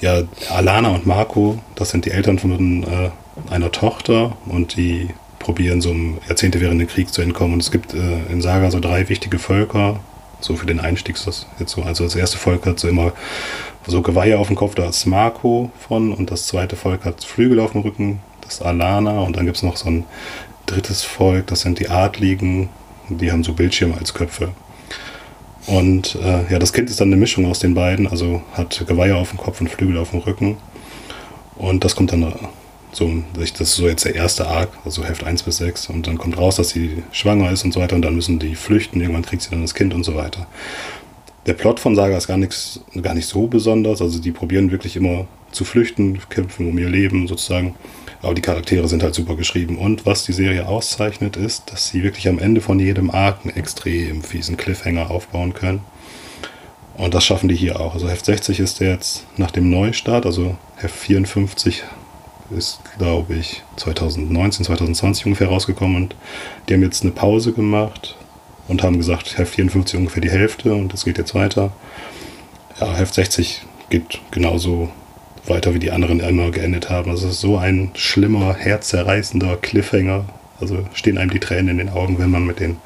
ja Alana und Marco, das sind die Eltern von äh, einer Tochter und die probieren so einem Jahrzehnte während dem Krieg zu entkommen. Und es gibt äh, in Saga so drei wichtige Völker, so für den Einstieg ist das jetzt so. Also das erste Volk hat so immer so Geweihe auf dem Kopf, da ist Marco von und das zweite Volk hat Flügel auf dem Rücken, das Alana und dann gibt es noch so ein drittes Volk, das sind die Adligen, die haben so Bildschirme als Köpfe. Und äh, ja, das Kind ist dann eine Mischung aus den beiden, also hat Geweihe auf dem Kopf und Flügel auf dem Rücken. Und das kommt dann äh, so, das ist so jetzt der erste Arc, also Heft 1 bis 6. Und dann kommt raus, dass sie schwanger ist und so weiter. Und dann müssen die flüchten, irgendwann kriegt sie dann das Kind und so weiter. Der Plot von Saga ist gar, nichts, gar nicht so besonders. Also die probieren wirklich immer zu flüchten, kämpfen um ihr Leben sozusagen. Aber die Charaktere sind halt super geschrieben. Und was die Serie auszeichnet, ist, dass sie wirklich am Ende von jedem Arc einen extrem fiesen Cliffhanger aufbauen können. Und das schaffen die hier auch. Also Heft 60 ist jetzt nach dem Neustart, also Heft 54 ist, glaube ich, 2019, 2020 ungefähr rausgekommen und die haben jetzt eine Pause gemacht und haben gesagt, Heft 54 ungefähr die Hälfte und es geht jetzt weiter. Ja, Heft 60 geht genauso weiter, wie die anderen immer geendet haben. Also es ist so ein schlimmer, herzzerreißender Cliffhanger. Also stehen einem die Tränen in den Augen, wenn man mit den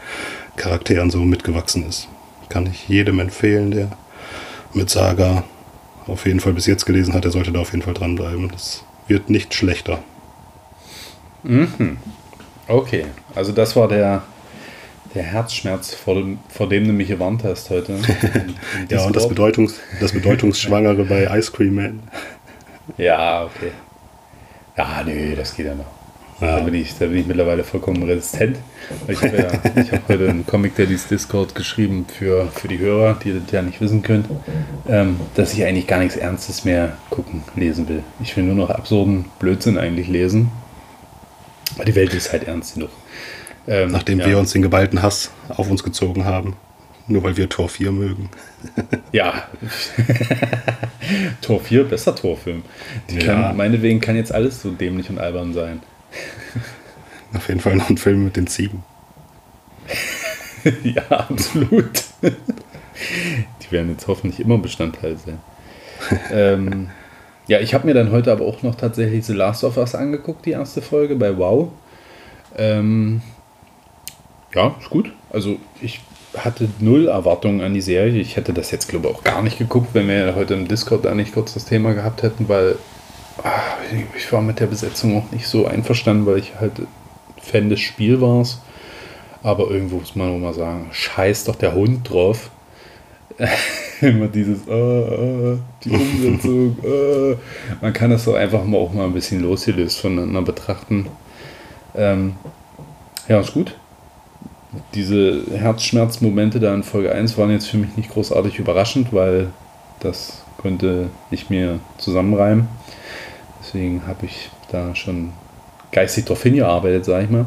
Charakteren so mitgewachsen ist. Kann ich jedem empfehlen, der mit Saga auf jeden Fall bis jetzt gelesen hat, der sollte da auf jeden Fall dranbleiben. Das wird nicht schlechter. Okay, also das war der, der Herzschmerz, vor dem, vor dem du mich gewarnt hast heute. <laughs> Ja, und das. Bedeutungs das Bedeutungsschwangere bei Ice Cream Man. Ja, okay. Ja, nö, das geht ja noch. Ja. Da, bin ich, da bin ich mittlerweile vollkommen resistent. Ich habe ja, hab heute einen Comic Daddy's Discord geschrieben für, für die Hörer, die das ja nicht wissen können, ähm, dass ich eigentlich gar nichts Ernstes mehr gucken, lesen will. Ich will nur noch absurden Blödsinn eigentlich lesen. Aber die Welt ist halt ernst genug. Ähm, Nachdem ja. wir uns den geballten Hass auf uns gezogen haben. Nur weil wir Tor 4 mögen. Ja. <laughs> Tor 4, besser Torfilm. Die Ja. kann, meinetwegen kann jetzt alles so dämlich und albern sein. Auf jeden Fall noch ein Film mit den Ziegen. <laughs> ja, absolut. Die werden jetzt hoffentlich immer Bestandteil sein. ähm, ja, ich habe mir dann heute aber auch noch tatsächlich The Last of Us angeguckt, die erste Folge bei Wow. Ähm, ja, ist gut. Also ich hatte null Erwartungen an die Serie. Ich hätte das jetzt, glaube ich, auch gar nicht geguckt, wenn wir heute im Discord da nicht kurz das Thema gehabt hätten, weil ah, ich war mit der Besetzung auch nicht so einverstanden, weil ich halt Fan des Spiels war. Aber irgendwo muss man auch mal sagen, scheiß doch der Hund drauf. <laughs> Immer dieses, äh, äh, die Umsetzung, äh. <laughs> Man kann das so einfach mal auch mal ein bisschen losgelöst voneinander betrachten. Ähm, ja, ist gut. Diese Herzschmerzmomente da in Folge 1 waren jetzt für mich nicht großartig überraschend, weil das konnte ich mir zusammenreimen. Deswegen habe ich da schon geistig drauf hingearbeitet, sage ich mal.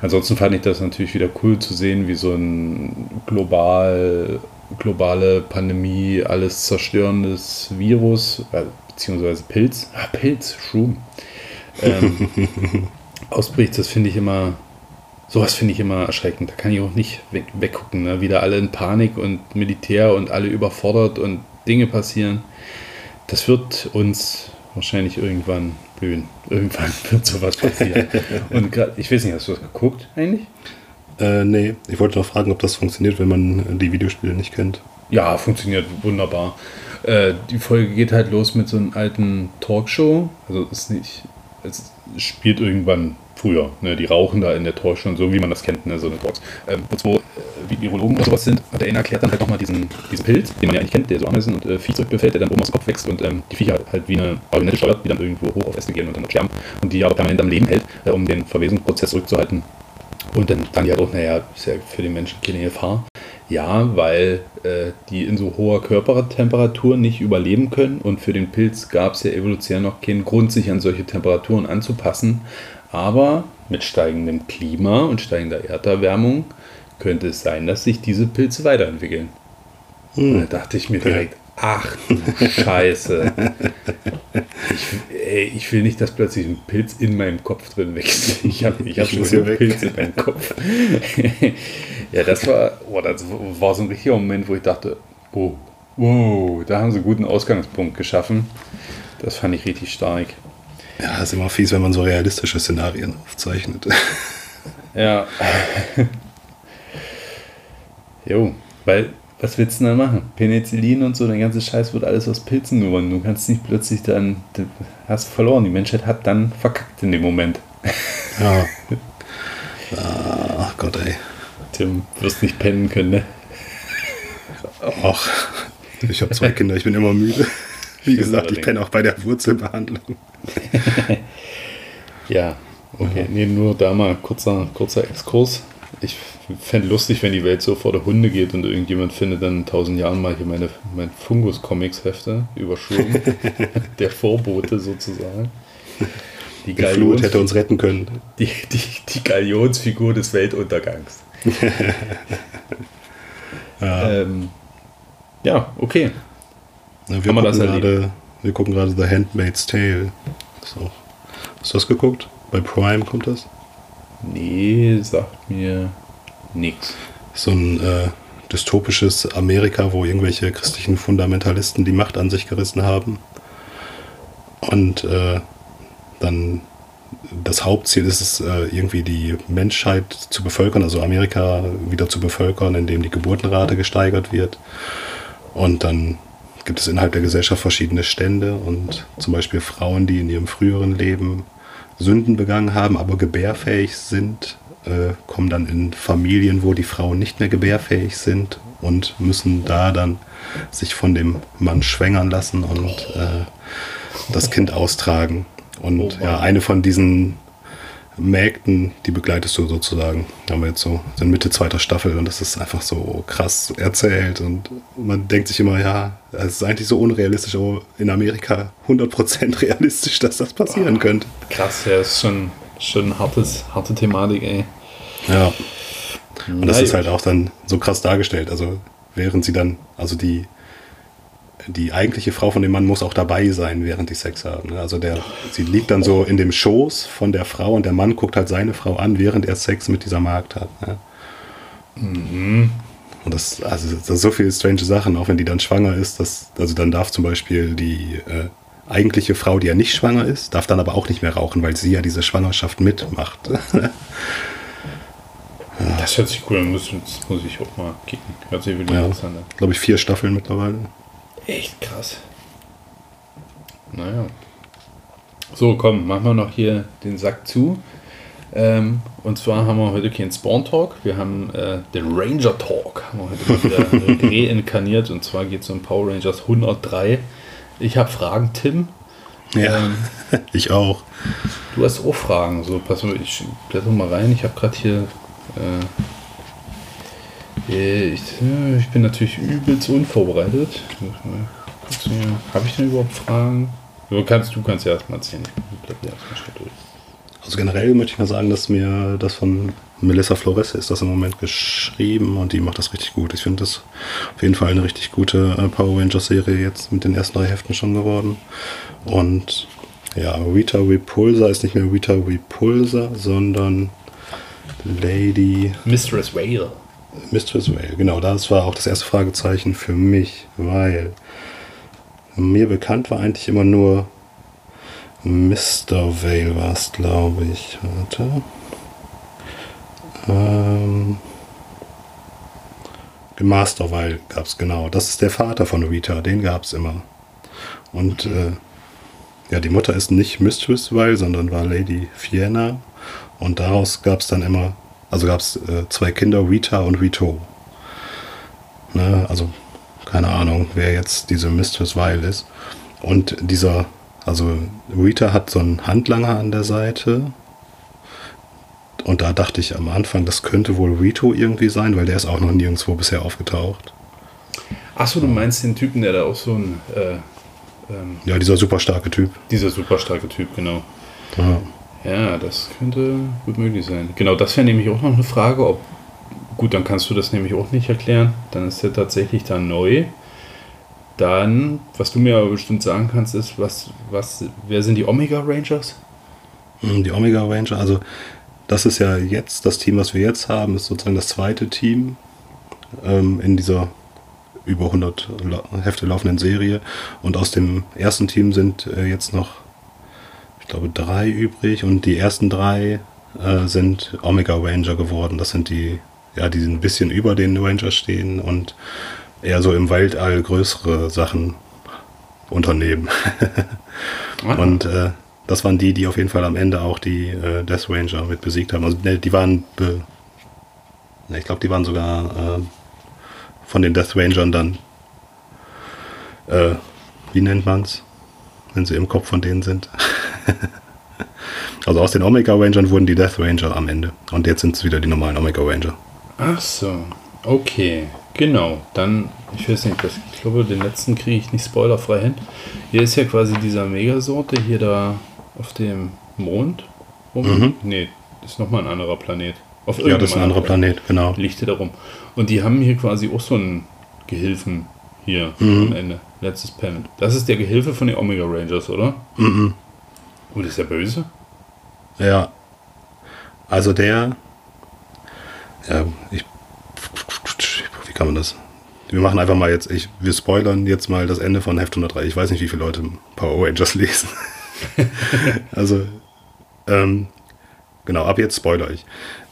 Ansonsten fand ich das natürlich wieder cool zu sehen, wie so ein global, globale Pandemie, alles zerstörendes Virus, äh, beziehungsweise Pilz, ah, Pilz, Shroom, ähm, <laughs> ausbricht. Das finde ich immer, sowas finde ich immer erschreckend. Da kann ich auch nicht weg, weggucken. Ne? Wieder alle in Panik und Militär und alle überfordert und Dinge passieren. Das wird uns wahrscheinlich irgendwann blühen. Irgendwann <laughs> wird sowas passieren. Und grad, ich weiß nicht, hast du das geguckt eigentlich? Äh, nee, ich wollte noch fragen, ob das funktioniert, wenn man die Videospiele nicht kennt. Ja, funktioniert wunderbar. Äh, die Folge geht halt los mit so einem alten Talkshow. Also ist nicht, es spielt irgendwann früher. Ne? Die rauchen da in der Talkshow und so, wie man das kennt, ne? so eine Talks. Ähm, und so, äh, Virologen oder sowas sind. Und der eine erklärt dann halt nochmal diesen, diesen Pilz, den man ja eigentlich kennt, der so Ameisen und äh, Vieh zurückbefällt, der dann oben dem Kopf wächst und ähm, die Viecher halt wie eine Marionette steuert, die dann irgendwo hoch auf Äste gehen und dann sterben und die aber permanent am Leben hält, äh, um den Verwesungsprozess zurückzuhalten. Und dann dann ja doch, naja, ist ja für den Menschen keine Gefahr. Ja, weil äh, die in so hoher Körpertemperatur nicht überleben können und für den Pilz gab es ja evolutionär noch keinen Grund, sich an solche Temperaturen anzupassen. Aber mit steigendem Klima und steigender Erderwärmung könnte es sein, dass sich diese Pilze weiterentwickeln. Und da dachte ich mir direkt, ach du Scheiße. Ich, ey, ich will nicht, dass plötzlich ein Pilz in meinem Kopf drin wächst. Ich habe ich hab Ich schon so weg. Pilz in meinem Kopf. ja, das war, oh, das war so ein richtiger Moment, wo ich dachte, oh, wow, da haben sie einen guten Ausgangspunkt geschaffen. Das fand ich richtig stark. Ja, ist immer fies, wenn man so realistische Szenarien aufzeichnet. <laughs> Ja. jo, weil, was willst du denn da machen? Penicillin und so, der ganze Scheiß wird alles aus Pilzen gewonnen. Du kannst nicht plötzlich dann, du hast verloren. Die Menschheit hat dann verkackt in dem Moment. ja. <laughs> Ach Gott, ey. Tim, wirst nicht pennen können, ne? Ach, ich habe zwei Kinder, ich bin immer müde. Wie gesagt, ich penne auch bei der Wurzelbehandlung. <laughs> Ja, okay. Nee, nur da mal kurzer, kurzer Exkurs. Ich fände lustig, wenn die Welt so vor der Hunde geht und irgendjemand findet dann in tausend Jahren mal hier meine, mein Fungus-Comics-Hefte überschwungen. <laughs> der Vorbote sozusagen. Die Die Flut hätte uns retten können. die, die, die Galionsfigur des Weltuntergangs. <laughs> Ja. Ähm, ja, okay. Na, wir, gucken das gerade, wir gucken gerade The Handmaid's Tale. Auch, hast du das geguckt? Bei Prime kommt das? Nee, sagt mir nix. So ein äh, dystopisches Amerika, wo irgendwelche christlichen Fundamentalisten die Macht an sich gerissen haben. Und äh, dann das Hauptziel ist es, äh, irgendwie die Menschheit zu bevölkern, also Amerika wieder zu bevölkern, indem die Geburtenrate gesteigert wird. Und dann gibt es innerhalb der Gesellschaft verschiedene Stände und zum Beispiel Frauen, die in ihrem früheren Leben Sünden begangen haben, aber gebärfähig sind, äh, kommen dann in Familien, wo die Frauen nicht mehr gebärfähig sind und müssen da dann sich von dem Mann schwängern lassen und äh, das Kind austragen. Und ja, eine von diesen Mägden, die begleitest du sozusagen. Da haben wir jetzt so, sind Mitte zweiter Staffel und das ist einfach so krass erzählt und man denkt sich immer, ja, es ist eigentlich so unrealistisch, aber in Amerika 100% realistisch, dass das passieren könnte. Krass, ja, ist schon, schon hartes, harte Thematik, ey. Ja. Und das Na ist halt auch dann so krass dargestellt. Also während sie dann, also die, die eigentliche Frau von dem Mann muss auch dabei sein, während die Sex haben. ne? Also der, sie liegt dann so in dem Schoß von der Frau und der Mann guckt halt seine Frau an, während er Sex mit dieser Magd hat. Ne? Mhm. Und das, also das sind so viele strange Sachen, auch wenn die dann schwanger ist, dass, also dann darf zum Beispiel die äh, eigentliche Frau, die ja nicht schwanger ist, darf dann aber auch nicht mehr rauchen, weil sie ja diese Schwangerschaft mitmacht. Das hört sich cool an, muss, das muss ich auch mal kicken. Hört sich wirklich ja, interessant an. glaube ich, vier Staffeln mittlerweile. Echt krass. Naja. So, komm, machen wir noch hier den Sack zu. Ähm, und zwar haben wir heute keinen Spawn Talk, wir haben äh, den Ranger Talk. Haben wir heute mal wieder <laughs> reinkarniert und zwar geht es um Power Rangers 103. Ich habe Fragen, Tim. Ja, Ähm, <laughs> ich auch. Du hast auch Fragen. So, pass mal, ich blätter mal rein. Ich habe gerade hier. Äh, äh, ich, äh, ich bin natürlich übelst unvorbereitet. Habe ich denn überhaupt Fragen? Du kannst, du kannst ja erstmal erzählen. Also generell möchte ich mal sagen, dass mir das von Melissa Flores ist das im Moment geschrieben und die macht das richtig gut. Ich finde das auf jeden Fall eine richtig gute äh, Power Rangers Serie jetzt mit den ersten drei Heften schon geworden. Und ja, Rita Repulsa ist nicht mehr Rita Repulsa, sondern Lady Mistress Whale. Mistress Vale, genau, das war auch das erste Fragezeichen für mich, weil mir bekannt war eigentlich immer nur Mr. Vale war es, glaube ich. Warte. Ähm, Master Vale gab es, genau. Das ist der Vater von Rita, den gab es immer. Und äh, ja, die Mutter ist nicht Mistress Vale, sondern war Lady Fiona. Und daraus gab es dann immer, also gab es äh, zwei Kinder, Rita und Rito. Ne? Also keine Ahnung, wer jetzt diese Mistress Vile ist. Und dieser, also Rita hat so einen Handlanger an der Seite. Und da dachte ich am Anfang, das könnte wohl Rito irgendwie sein, weil der ist auch noch nirgendwo bisher aufgetaucht. Achso, du meinst den Typen, der da auch so ein. Äh, ähm, Ja, dieser super starke Typ. dieser super starke Typ, genau. Ja. Ja, das könnte gut möglich sein. Genau, das wäre nämlich auch noch eine Frage, ob. Gut, dann kannst du das nämlich auch nicht erklären. Dann ist er tatsächlich da neu. Dann, was du mir aber bestimmt sagen kannst, ist, was, was, wer sind die Omega Rangers? Mm, Die Omega Ranger, also das ist ja jetzt, das Team, was wir jetzt haben, ist sozusagen das zweite Team ähm, in dieser über 100 La- Hefte laufenden Serie. Und aus dem ersten Team sind äh, jetzt noch, glaube, drei übrig. Und die ersten drei äh, sind Omega Ranger geworden. Das sind die, ja, die ein bisschen über den Rangers stehen und eher so im Weltall größere Sachen unternehmen. <laughs> Ah, Und äh, das waren die, die auf jeden Fall am Ende auch die äh, Death Ranger mit besiegt haben. Also ne, die waren, be ne, ich glaube, die waren sogar äh, von den Death Rangern dann, äh, wie nennt man's, wenn sie im Kopf von denen sind. <laughs> also aus den Omega Rangern wurden die Death Ranger am Ende. Und jetzt sind es wieder die normalen Omega Ranger. Ach so, okay, genau. Dann, ich weiß nicht, das, ich glaube, den letzten kriege ich nicht spoilerfrei hin. Hier ist ja quasi dieser Megasorte hier da auf dem Mond. rum. Mhm. Nee, ist nochmal ein anderer Planet. Auf Ja, das ist ein anderer Planet, genau. Liegt hier darum. Und die haben hier quasi auch so einen Gehilfen hier Mhm. am Ende. Letztes Panel. Das ist der Gehilfe von den Omega Rangers, oder? Mhm. Und ist der böse? Ja. Also der. Ja, ich. Wie kann man das? Wir machen einfach mal jetzt. Ich, wir spoilern jetzt mal das Ende von Heft 103. Ich weiß nicht, wie viele Leute Power Rangers <laughs> lesen. <laughs> also. Ähm, genau, ab jetzt spoiler ich.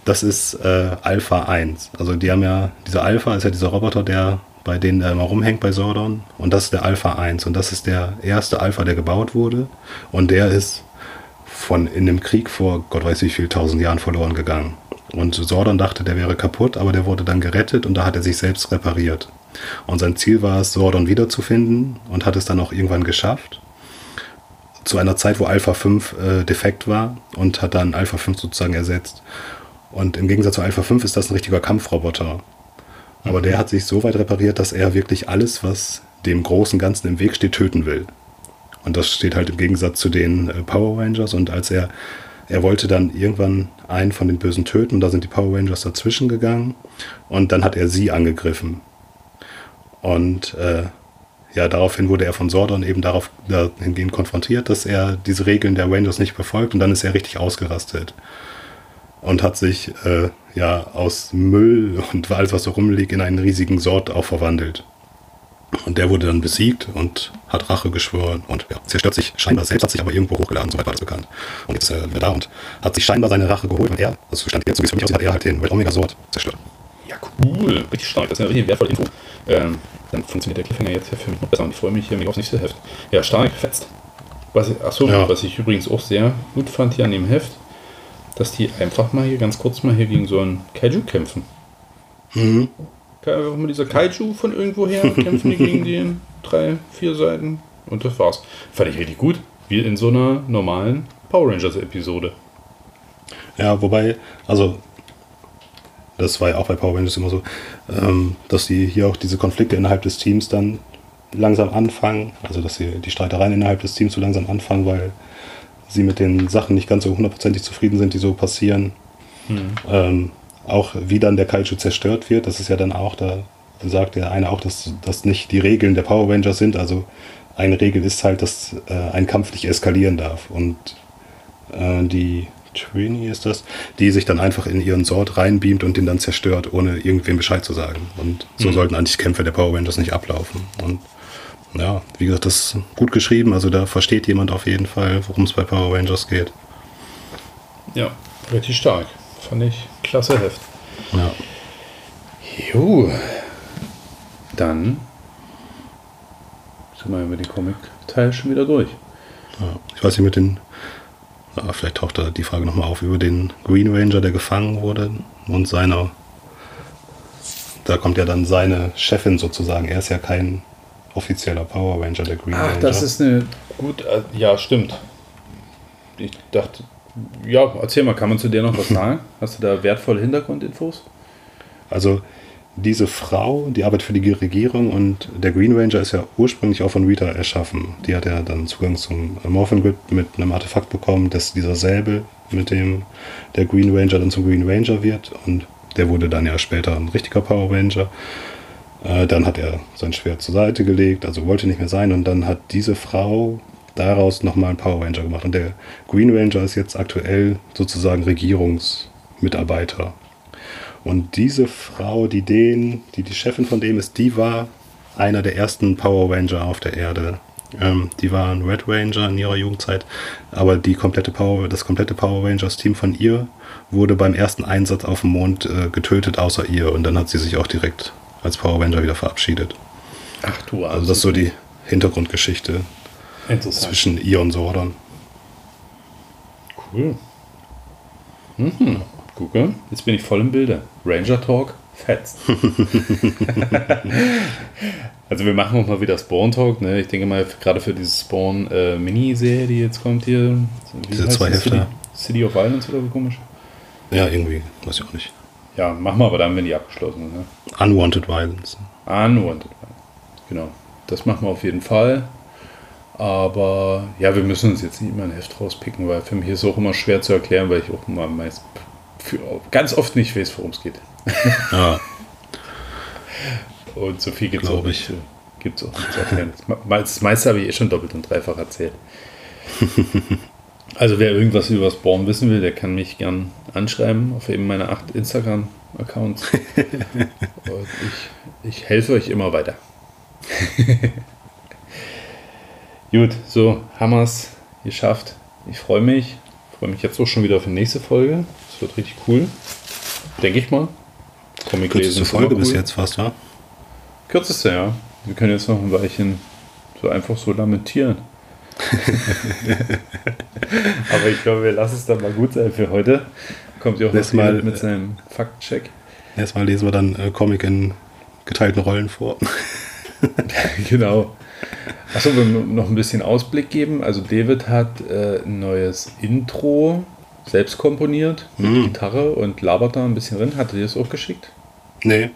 Das ist äh, Alpha 1. Also die haben ja. Dieser Alpha ist ja dieser Roboter, der bei denen er immer rumhängt bei Sordon. Und das ist der Alpha 1. Und das ist der erste Alpha, der gebaut wurde. Und der ist von in dem Krieg vor Gott weiß wie viel tausend Jahren verloren gegangen. Und Sordon dachte, der wäre kaputt, aber der wurde dann gerettet und da hat er sich selbst repariert. Und sein Ziel war es, Sordon wiederzufinden und hat es dann auch irgendwann geschafft. Zu einer Zeit, wo Alpha 5 äh, defekt war und hat dann Alpha 5 sozusagen ersetzt. Und im Gegensatz zu Alpha 5 ist das ein richtiger Kampfroboter. Aber der hat sich so weit repariert, dass er wirklich alles, was dem großen Ganzen im Weg steht, töten will. Und das steht halt im Gegensatz zu den äh, Power Rangers. Und als er, er wollte dann irgendwann einen von den Bösen töten, und da sind die Power Rangers dazwischen gegangen. Und dann hat er sie angegriffen. Und äh, ja, daraufhin wurde er von Sordon eben darauf dahingehend konfrontiert, dass er diese Regeln der Rangers nicht befolgt. Und dann ist er richtig ausgerastet. Und hat sich äh, ja aus Müll und alles, was so rumliegt, in einen riesigen Sort auch verwandelt. Und der wurde dann besiegt und hat Rache geschworen und ja, zerstört sich scheinbar selbst, hat sich aber irgendwo hochgeladen, soweit war das bekannt. Und jetzt ist er wieder da und hat sich scheinbar seine Rache geholt und er, also stand jetzt, so wie es für mich aussieht, hat er halt den Red Omega Sword zerstört. Ja, cool. Richtig stark. Das ist eine richtig wertvolle Info. Ähm, dann funktioniert der Cliffhanger jetzt für mich noch besser und ich freue mich hier mich aufs nächste Heft. Ja, stark, fetzt. Was achso, Ja. was ich übrigens auch sehr gut fand hier an dem Heft, dass die einfach mal hier ganz kurz mal hier gegen so einen Kaiju kämpfen. Mhm. Einfach mal dieser Kaiju von irgendwo her <laughs> kämpfen die gegen den drei, vier Seiten und das war's. Fand ich richtig gut. Wie in so einer normalen Power Rangers Episode. Ja, wobei, also das war ja auch bei Power Rangers immer so, ähm, dass die hier auch diese Konflikte innerhalb des Teams dann langsam anfangen, also dass sie die Streitereien innerhalb des Teams so langsam anfangen, weil sie mit den Sachen nicht ganz so hundertprozentig zufrieden sind, die so passieren. Ähm, auch wie dann der Kaiju zerstört wird, das ist ja dann auch, da sagt der eine auch, dass das nicht die Regeln der Power Rangers sind. Also eine Regel ist halt, dass äh, ein Kampf nicht eskalieren darf. Und äh, die Trini ist das, die sich dann einfach in ihren Sort reinbeamt und den dann zerstört, ohne irgendwem Bescheid zu sagen. Und so sollten eigentlich Kämpfe der Power Rangers nicht ablaufen. Und ja, wie gesagt, das ist gut geschrieben. Also da versteht jemand auf jeden Fall, worum es bei Power Rangers geht. Ja, richtig stark. Fand ich klasse Heft. Ja. Jo. Dann sind wir mit dem Comic-Teil schon wieder durch. Ja, ich weiß nicht, mit den. Ja, vielleicht taucht da die Frage nochmal auf über den Green Ranger, der gefangen wurde und seiner. da kommt ja dann seine Chefin sozusagen. Er ist ja kein offizieller Power Ranger, der Green Ach, Ranger. das ist eine gut. äh, Ja, stimmt. Ich dachte. Ja, erzähl mal, kann man zu dir noch was <laughs> sagen? Hast du da wertvolle Hintergrundinfos? Also diese Frau, die arbeitet für die Regierung und der Green Ranger ist ja ursprünglich auch von Rita erschaffen. Die hat ja dann Zugang zum Morphin Grid mit einem Artefakt bekommen, dass dieser Säbel, mit dem der Green Ranger dann zum Green Ranger wird und der wurde dann ja später ein richtiger Power Ranger. Äh, dann hat er sein Schwert zur Seite gelegt, also wollte nicht mehr sein und dann hat diese Frau daraus nochmal einen Power Ranger gemacht und der Green Ranger ist jetzt aktuell sozusagen Regierungsmitarbeiter und diese Frau, die den, die die Chefin von dem ist, die war einer der ersten Power Ranger auf der Erde. Ähm, die war ein Red Ranger in ihrer Jugendzeit, aber die komplette Power, das komplette Power Rangers Team von ihr wurde beim ersten Einsatz auf dem Mond äh, getötet, außer ihr. Und dann hat sie sich auch direkt als Power Ranger wieder verabschiedet. Ach du Also das ist so die Hintergrundgeschichte zwischen ihr und Sordon. Cool. Mhm. Gucke, jetzt bin ich voll im Bilde. Ranger Talk, fetzt. <laughs> also wir machen auch mal wieder Spawn Talk. Ne? Ich denke mal, gerade für diese Spawn äh, Miniserie, die jetzt kommt hier. Diese zwei? Hefte. City, City of Violence oder so komisch? Ja, irgendwie, weiß ich auch nicht. Ja, machen wir aber dann, wenn die abgeschlossen sind. Ne? Unwanted Violence. Unwanted. Genau. Das machen wir auf jeden Fall. Aber ja, wir müssen uns jetzt nicht immer ein Heft rauspicken, weil für mich ist es auch immer schwer zu erklären, weil ich auch immer meist für, ganz oft nicht weiß, worum es geht. <laughs> Ja, Und so viel gibt es auch, nicht gibt's auch nicht zu erklären. Das meiste habe ich eh schon doppelt und dreifach erzählt. <laughs> Also wer irgendwas über Spawn wissen will, der kann mich gern anschreiben auf eben meine acht Instagram-Accounts. <laughs> Ich, ich helfe euch immer weiter. <laughs> Gut, so, Hammers geschafft. Ich freue mich. Ich freue mich jetzt auch schon wieder auf die nächste Folge. Das wird richtig cool. Denke ich mal. Comic kürzeste Folge bis cool. jetzt fast, wa? Kürzeste, ja. Wir können jetzt noch ein Weilchen so einfach so lamentieren. <laughs> Aber ich glaube, wir lassen es dann mal gut sein für heute. Kommt ja auch Nächstes Mal, mit äh, seinem Faktencheck. Erstmal lesen wir dann äh, Comic in geteilten Rollen vor. <laughs> genau. Achso, wir noch ein bisschen Ausblick geben. Also David hat äh, ein neues Intro selbst komponiert mit Mhm. Gitarre und labert da ein bisschen drin. Hat er dir das auch geschickt? nee,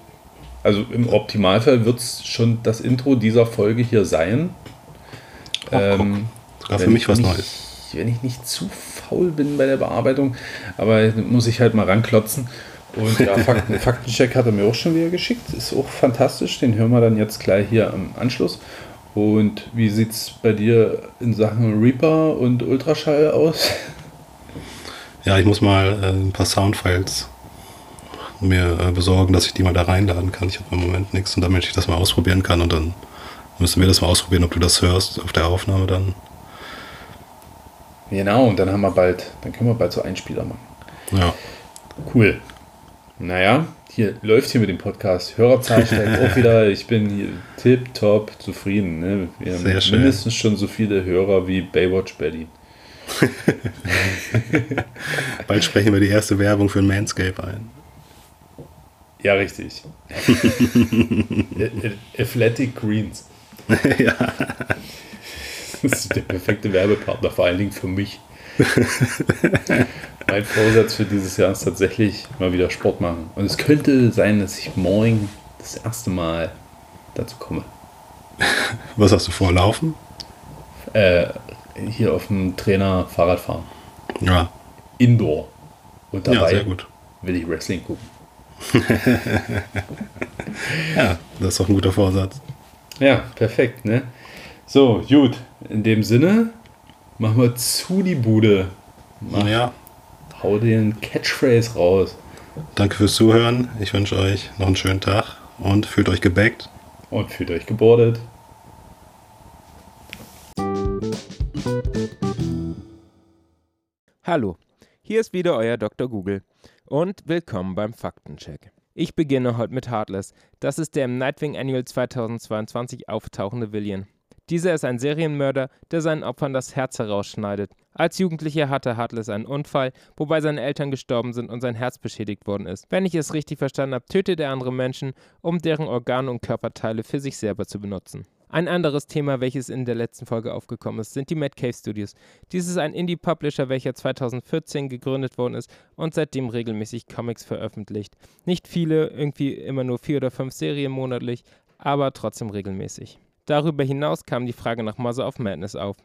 Also im Optimalfall wird es schon das Intro dieser Folge hier sein. Ähm, sogar für mich was ich, Neues. Wenn ich nicht zu faul bin bei der Bearbeitung, aber muss ich halt mal ranklotzen. Und ja, Fakten, <laughs> Faktencheck hat er mir auch schon wieder geschickt. Ist auch fantastisch. Den hören wir dann jetzt gleich hier am Anschluss. Und wie sieht es bei dir in Sachen Reaper und Ultraschall aus? Ja, ich muss mal äh, ein paar Soundfiles mir äh, besorgen, dass ich die mal da reinladen kann. Ich habe im Moment nichts und damit ich das mal ausprobieren kann und dann müssen wir das mal ausprobieren, ob du das hörst auf der Aufnahme dann. Genau, und dann haben wir bald, dann können wir bald so Einspieler machen. Ja, Cool. Naja, hier läuft hier mit dem Podcast. Hörerzahl steigt <laughs> auch wieder. Ich bin hier tipptopp zufrieden. Ne? Wir Sehr haben schön. mindestens schon so viele Hörer wie Baywatch Berlin. <laughs> bald sprechen wir die erste Werbung für ein Manscape ein. Ja, richtig. <laughs> Athletic Greens. <laughs> ja. Das ist der perfekte Werbepartner, vor allen Dingen für mich. <laughs> mein Vorsatz für dieses Jahr ist tatsächlich mal wieder Sport machen. Und es könnte sein, dass ich morgen das erste Mal dazu komme. Was hast du vor, laufen? Äh, hier auf dem Trainer Fahrrad fahren. Ja, Indoor. Und ja dabei sehr gut. will ich Wrestling gucken. <laughs> Ja, das ist doch ein guter Vorsatz. Ja, perfekt, ne? So, gut. In dem Sinne, machen wir zu die Bude. Mach, Ja, Hau den Catchphrase raus. danke fürs Zuhören. Ich wünsche euch noch einen schönen Tag und fühlt euch gebackt. Und fühlt euch gebordet. Hallo, hier ist wieder euer Dr. Google und willkommen beim Faktencheck. Ich beginne heute mit Heartless. Das ist der im Nightwing Annual 2022 auftauchende Villain. Dieser ist ein Serienmörder, der seinen Opfern das Herz herausschneidet. Als Jugendlicher hatte Heartless einen Unfall, wobei seine Eltern gestorben sind und sein Herz beschädigt worden ist. Wenn ich es richtig verstanden habe, tötet er andere Menschen, um deren Organe und Körperteile für sich selber zu benutzen. Ein anderes Thema, welches in der letzten Folge aufgekommen ist, sind die Mad Cave Studios. Dies ist ein Indie-Publisher, welcher 2014 gegründet worden ist und seitdem regelmäßig Comics veröffentlicht. Nicht viele, irgendwie immer nur vier oder fünf Serien monatlich, aber trotzdem regelmäßig. Darüber hinaus kam die Frage nach Mother of Madness auf.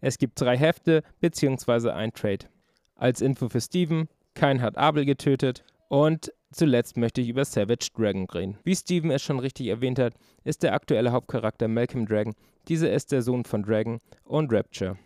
Es gibt drei Hefte bzw. ein Trade. Als Info für Steven, kein hat Abel getötet und zuletzt möchte ich über Savage Dragon reden. Wie Steven es schon richtig erwähnt hat, ist der aktuelle Hauptcharakter Malcolm Dragon. Dieser ist der Sohn von Dragon und Rapture.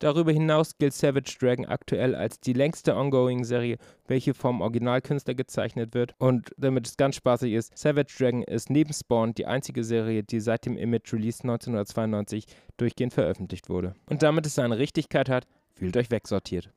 Darüber hinaus gilt Savage Dragon aktuell als die längste Ongoing-Serie, welche vom Originalkünstler gezeichnet wird. Und damit es ganz spaßig ist, Savage Dragon ist neben Spawn die einzige Serie, die seit dem Image-Release 1992 durchgehend veröffentlicht wurde. Und damit es seine Richtigkeit hat, fühlt euch wegsortiert.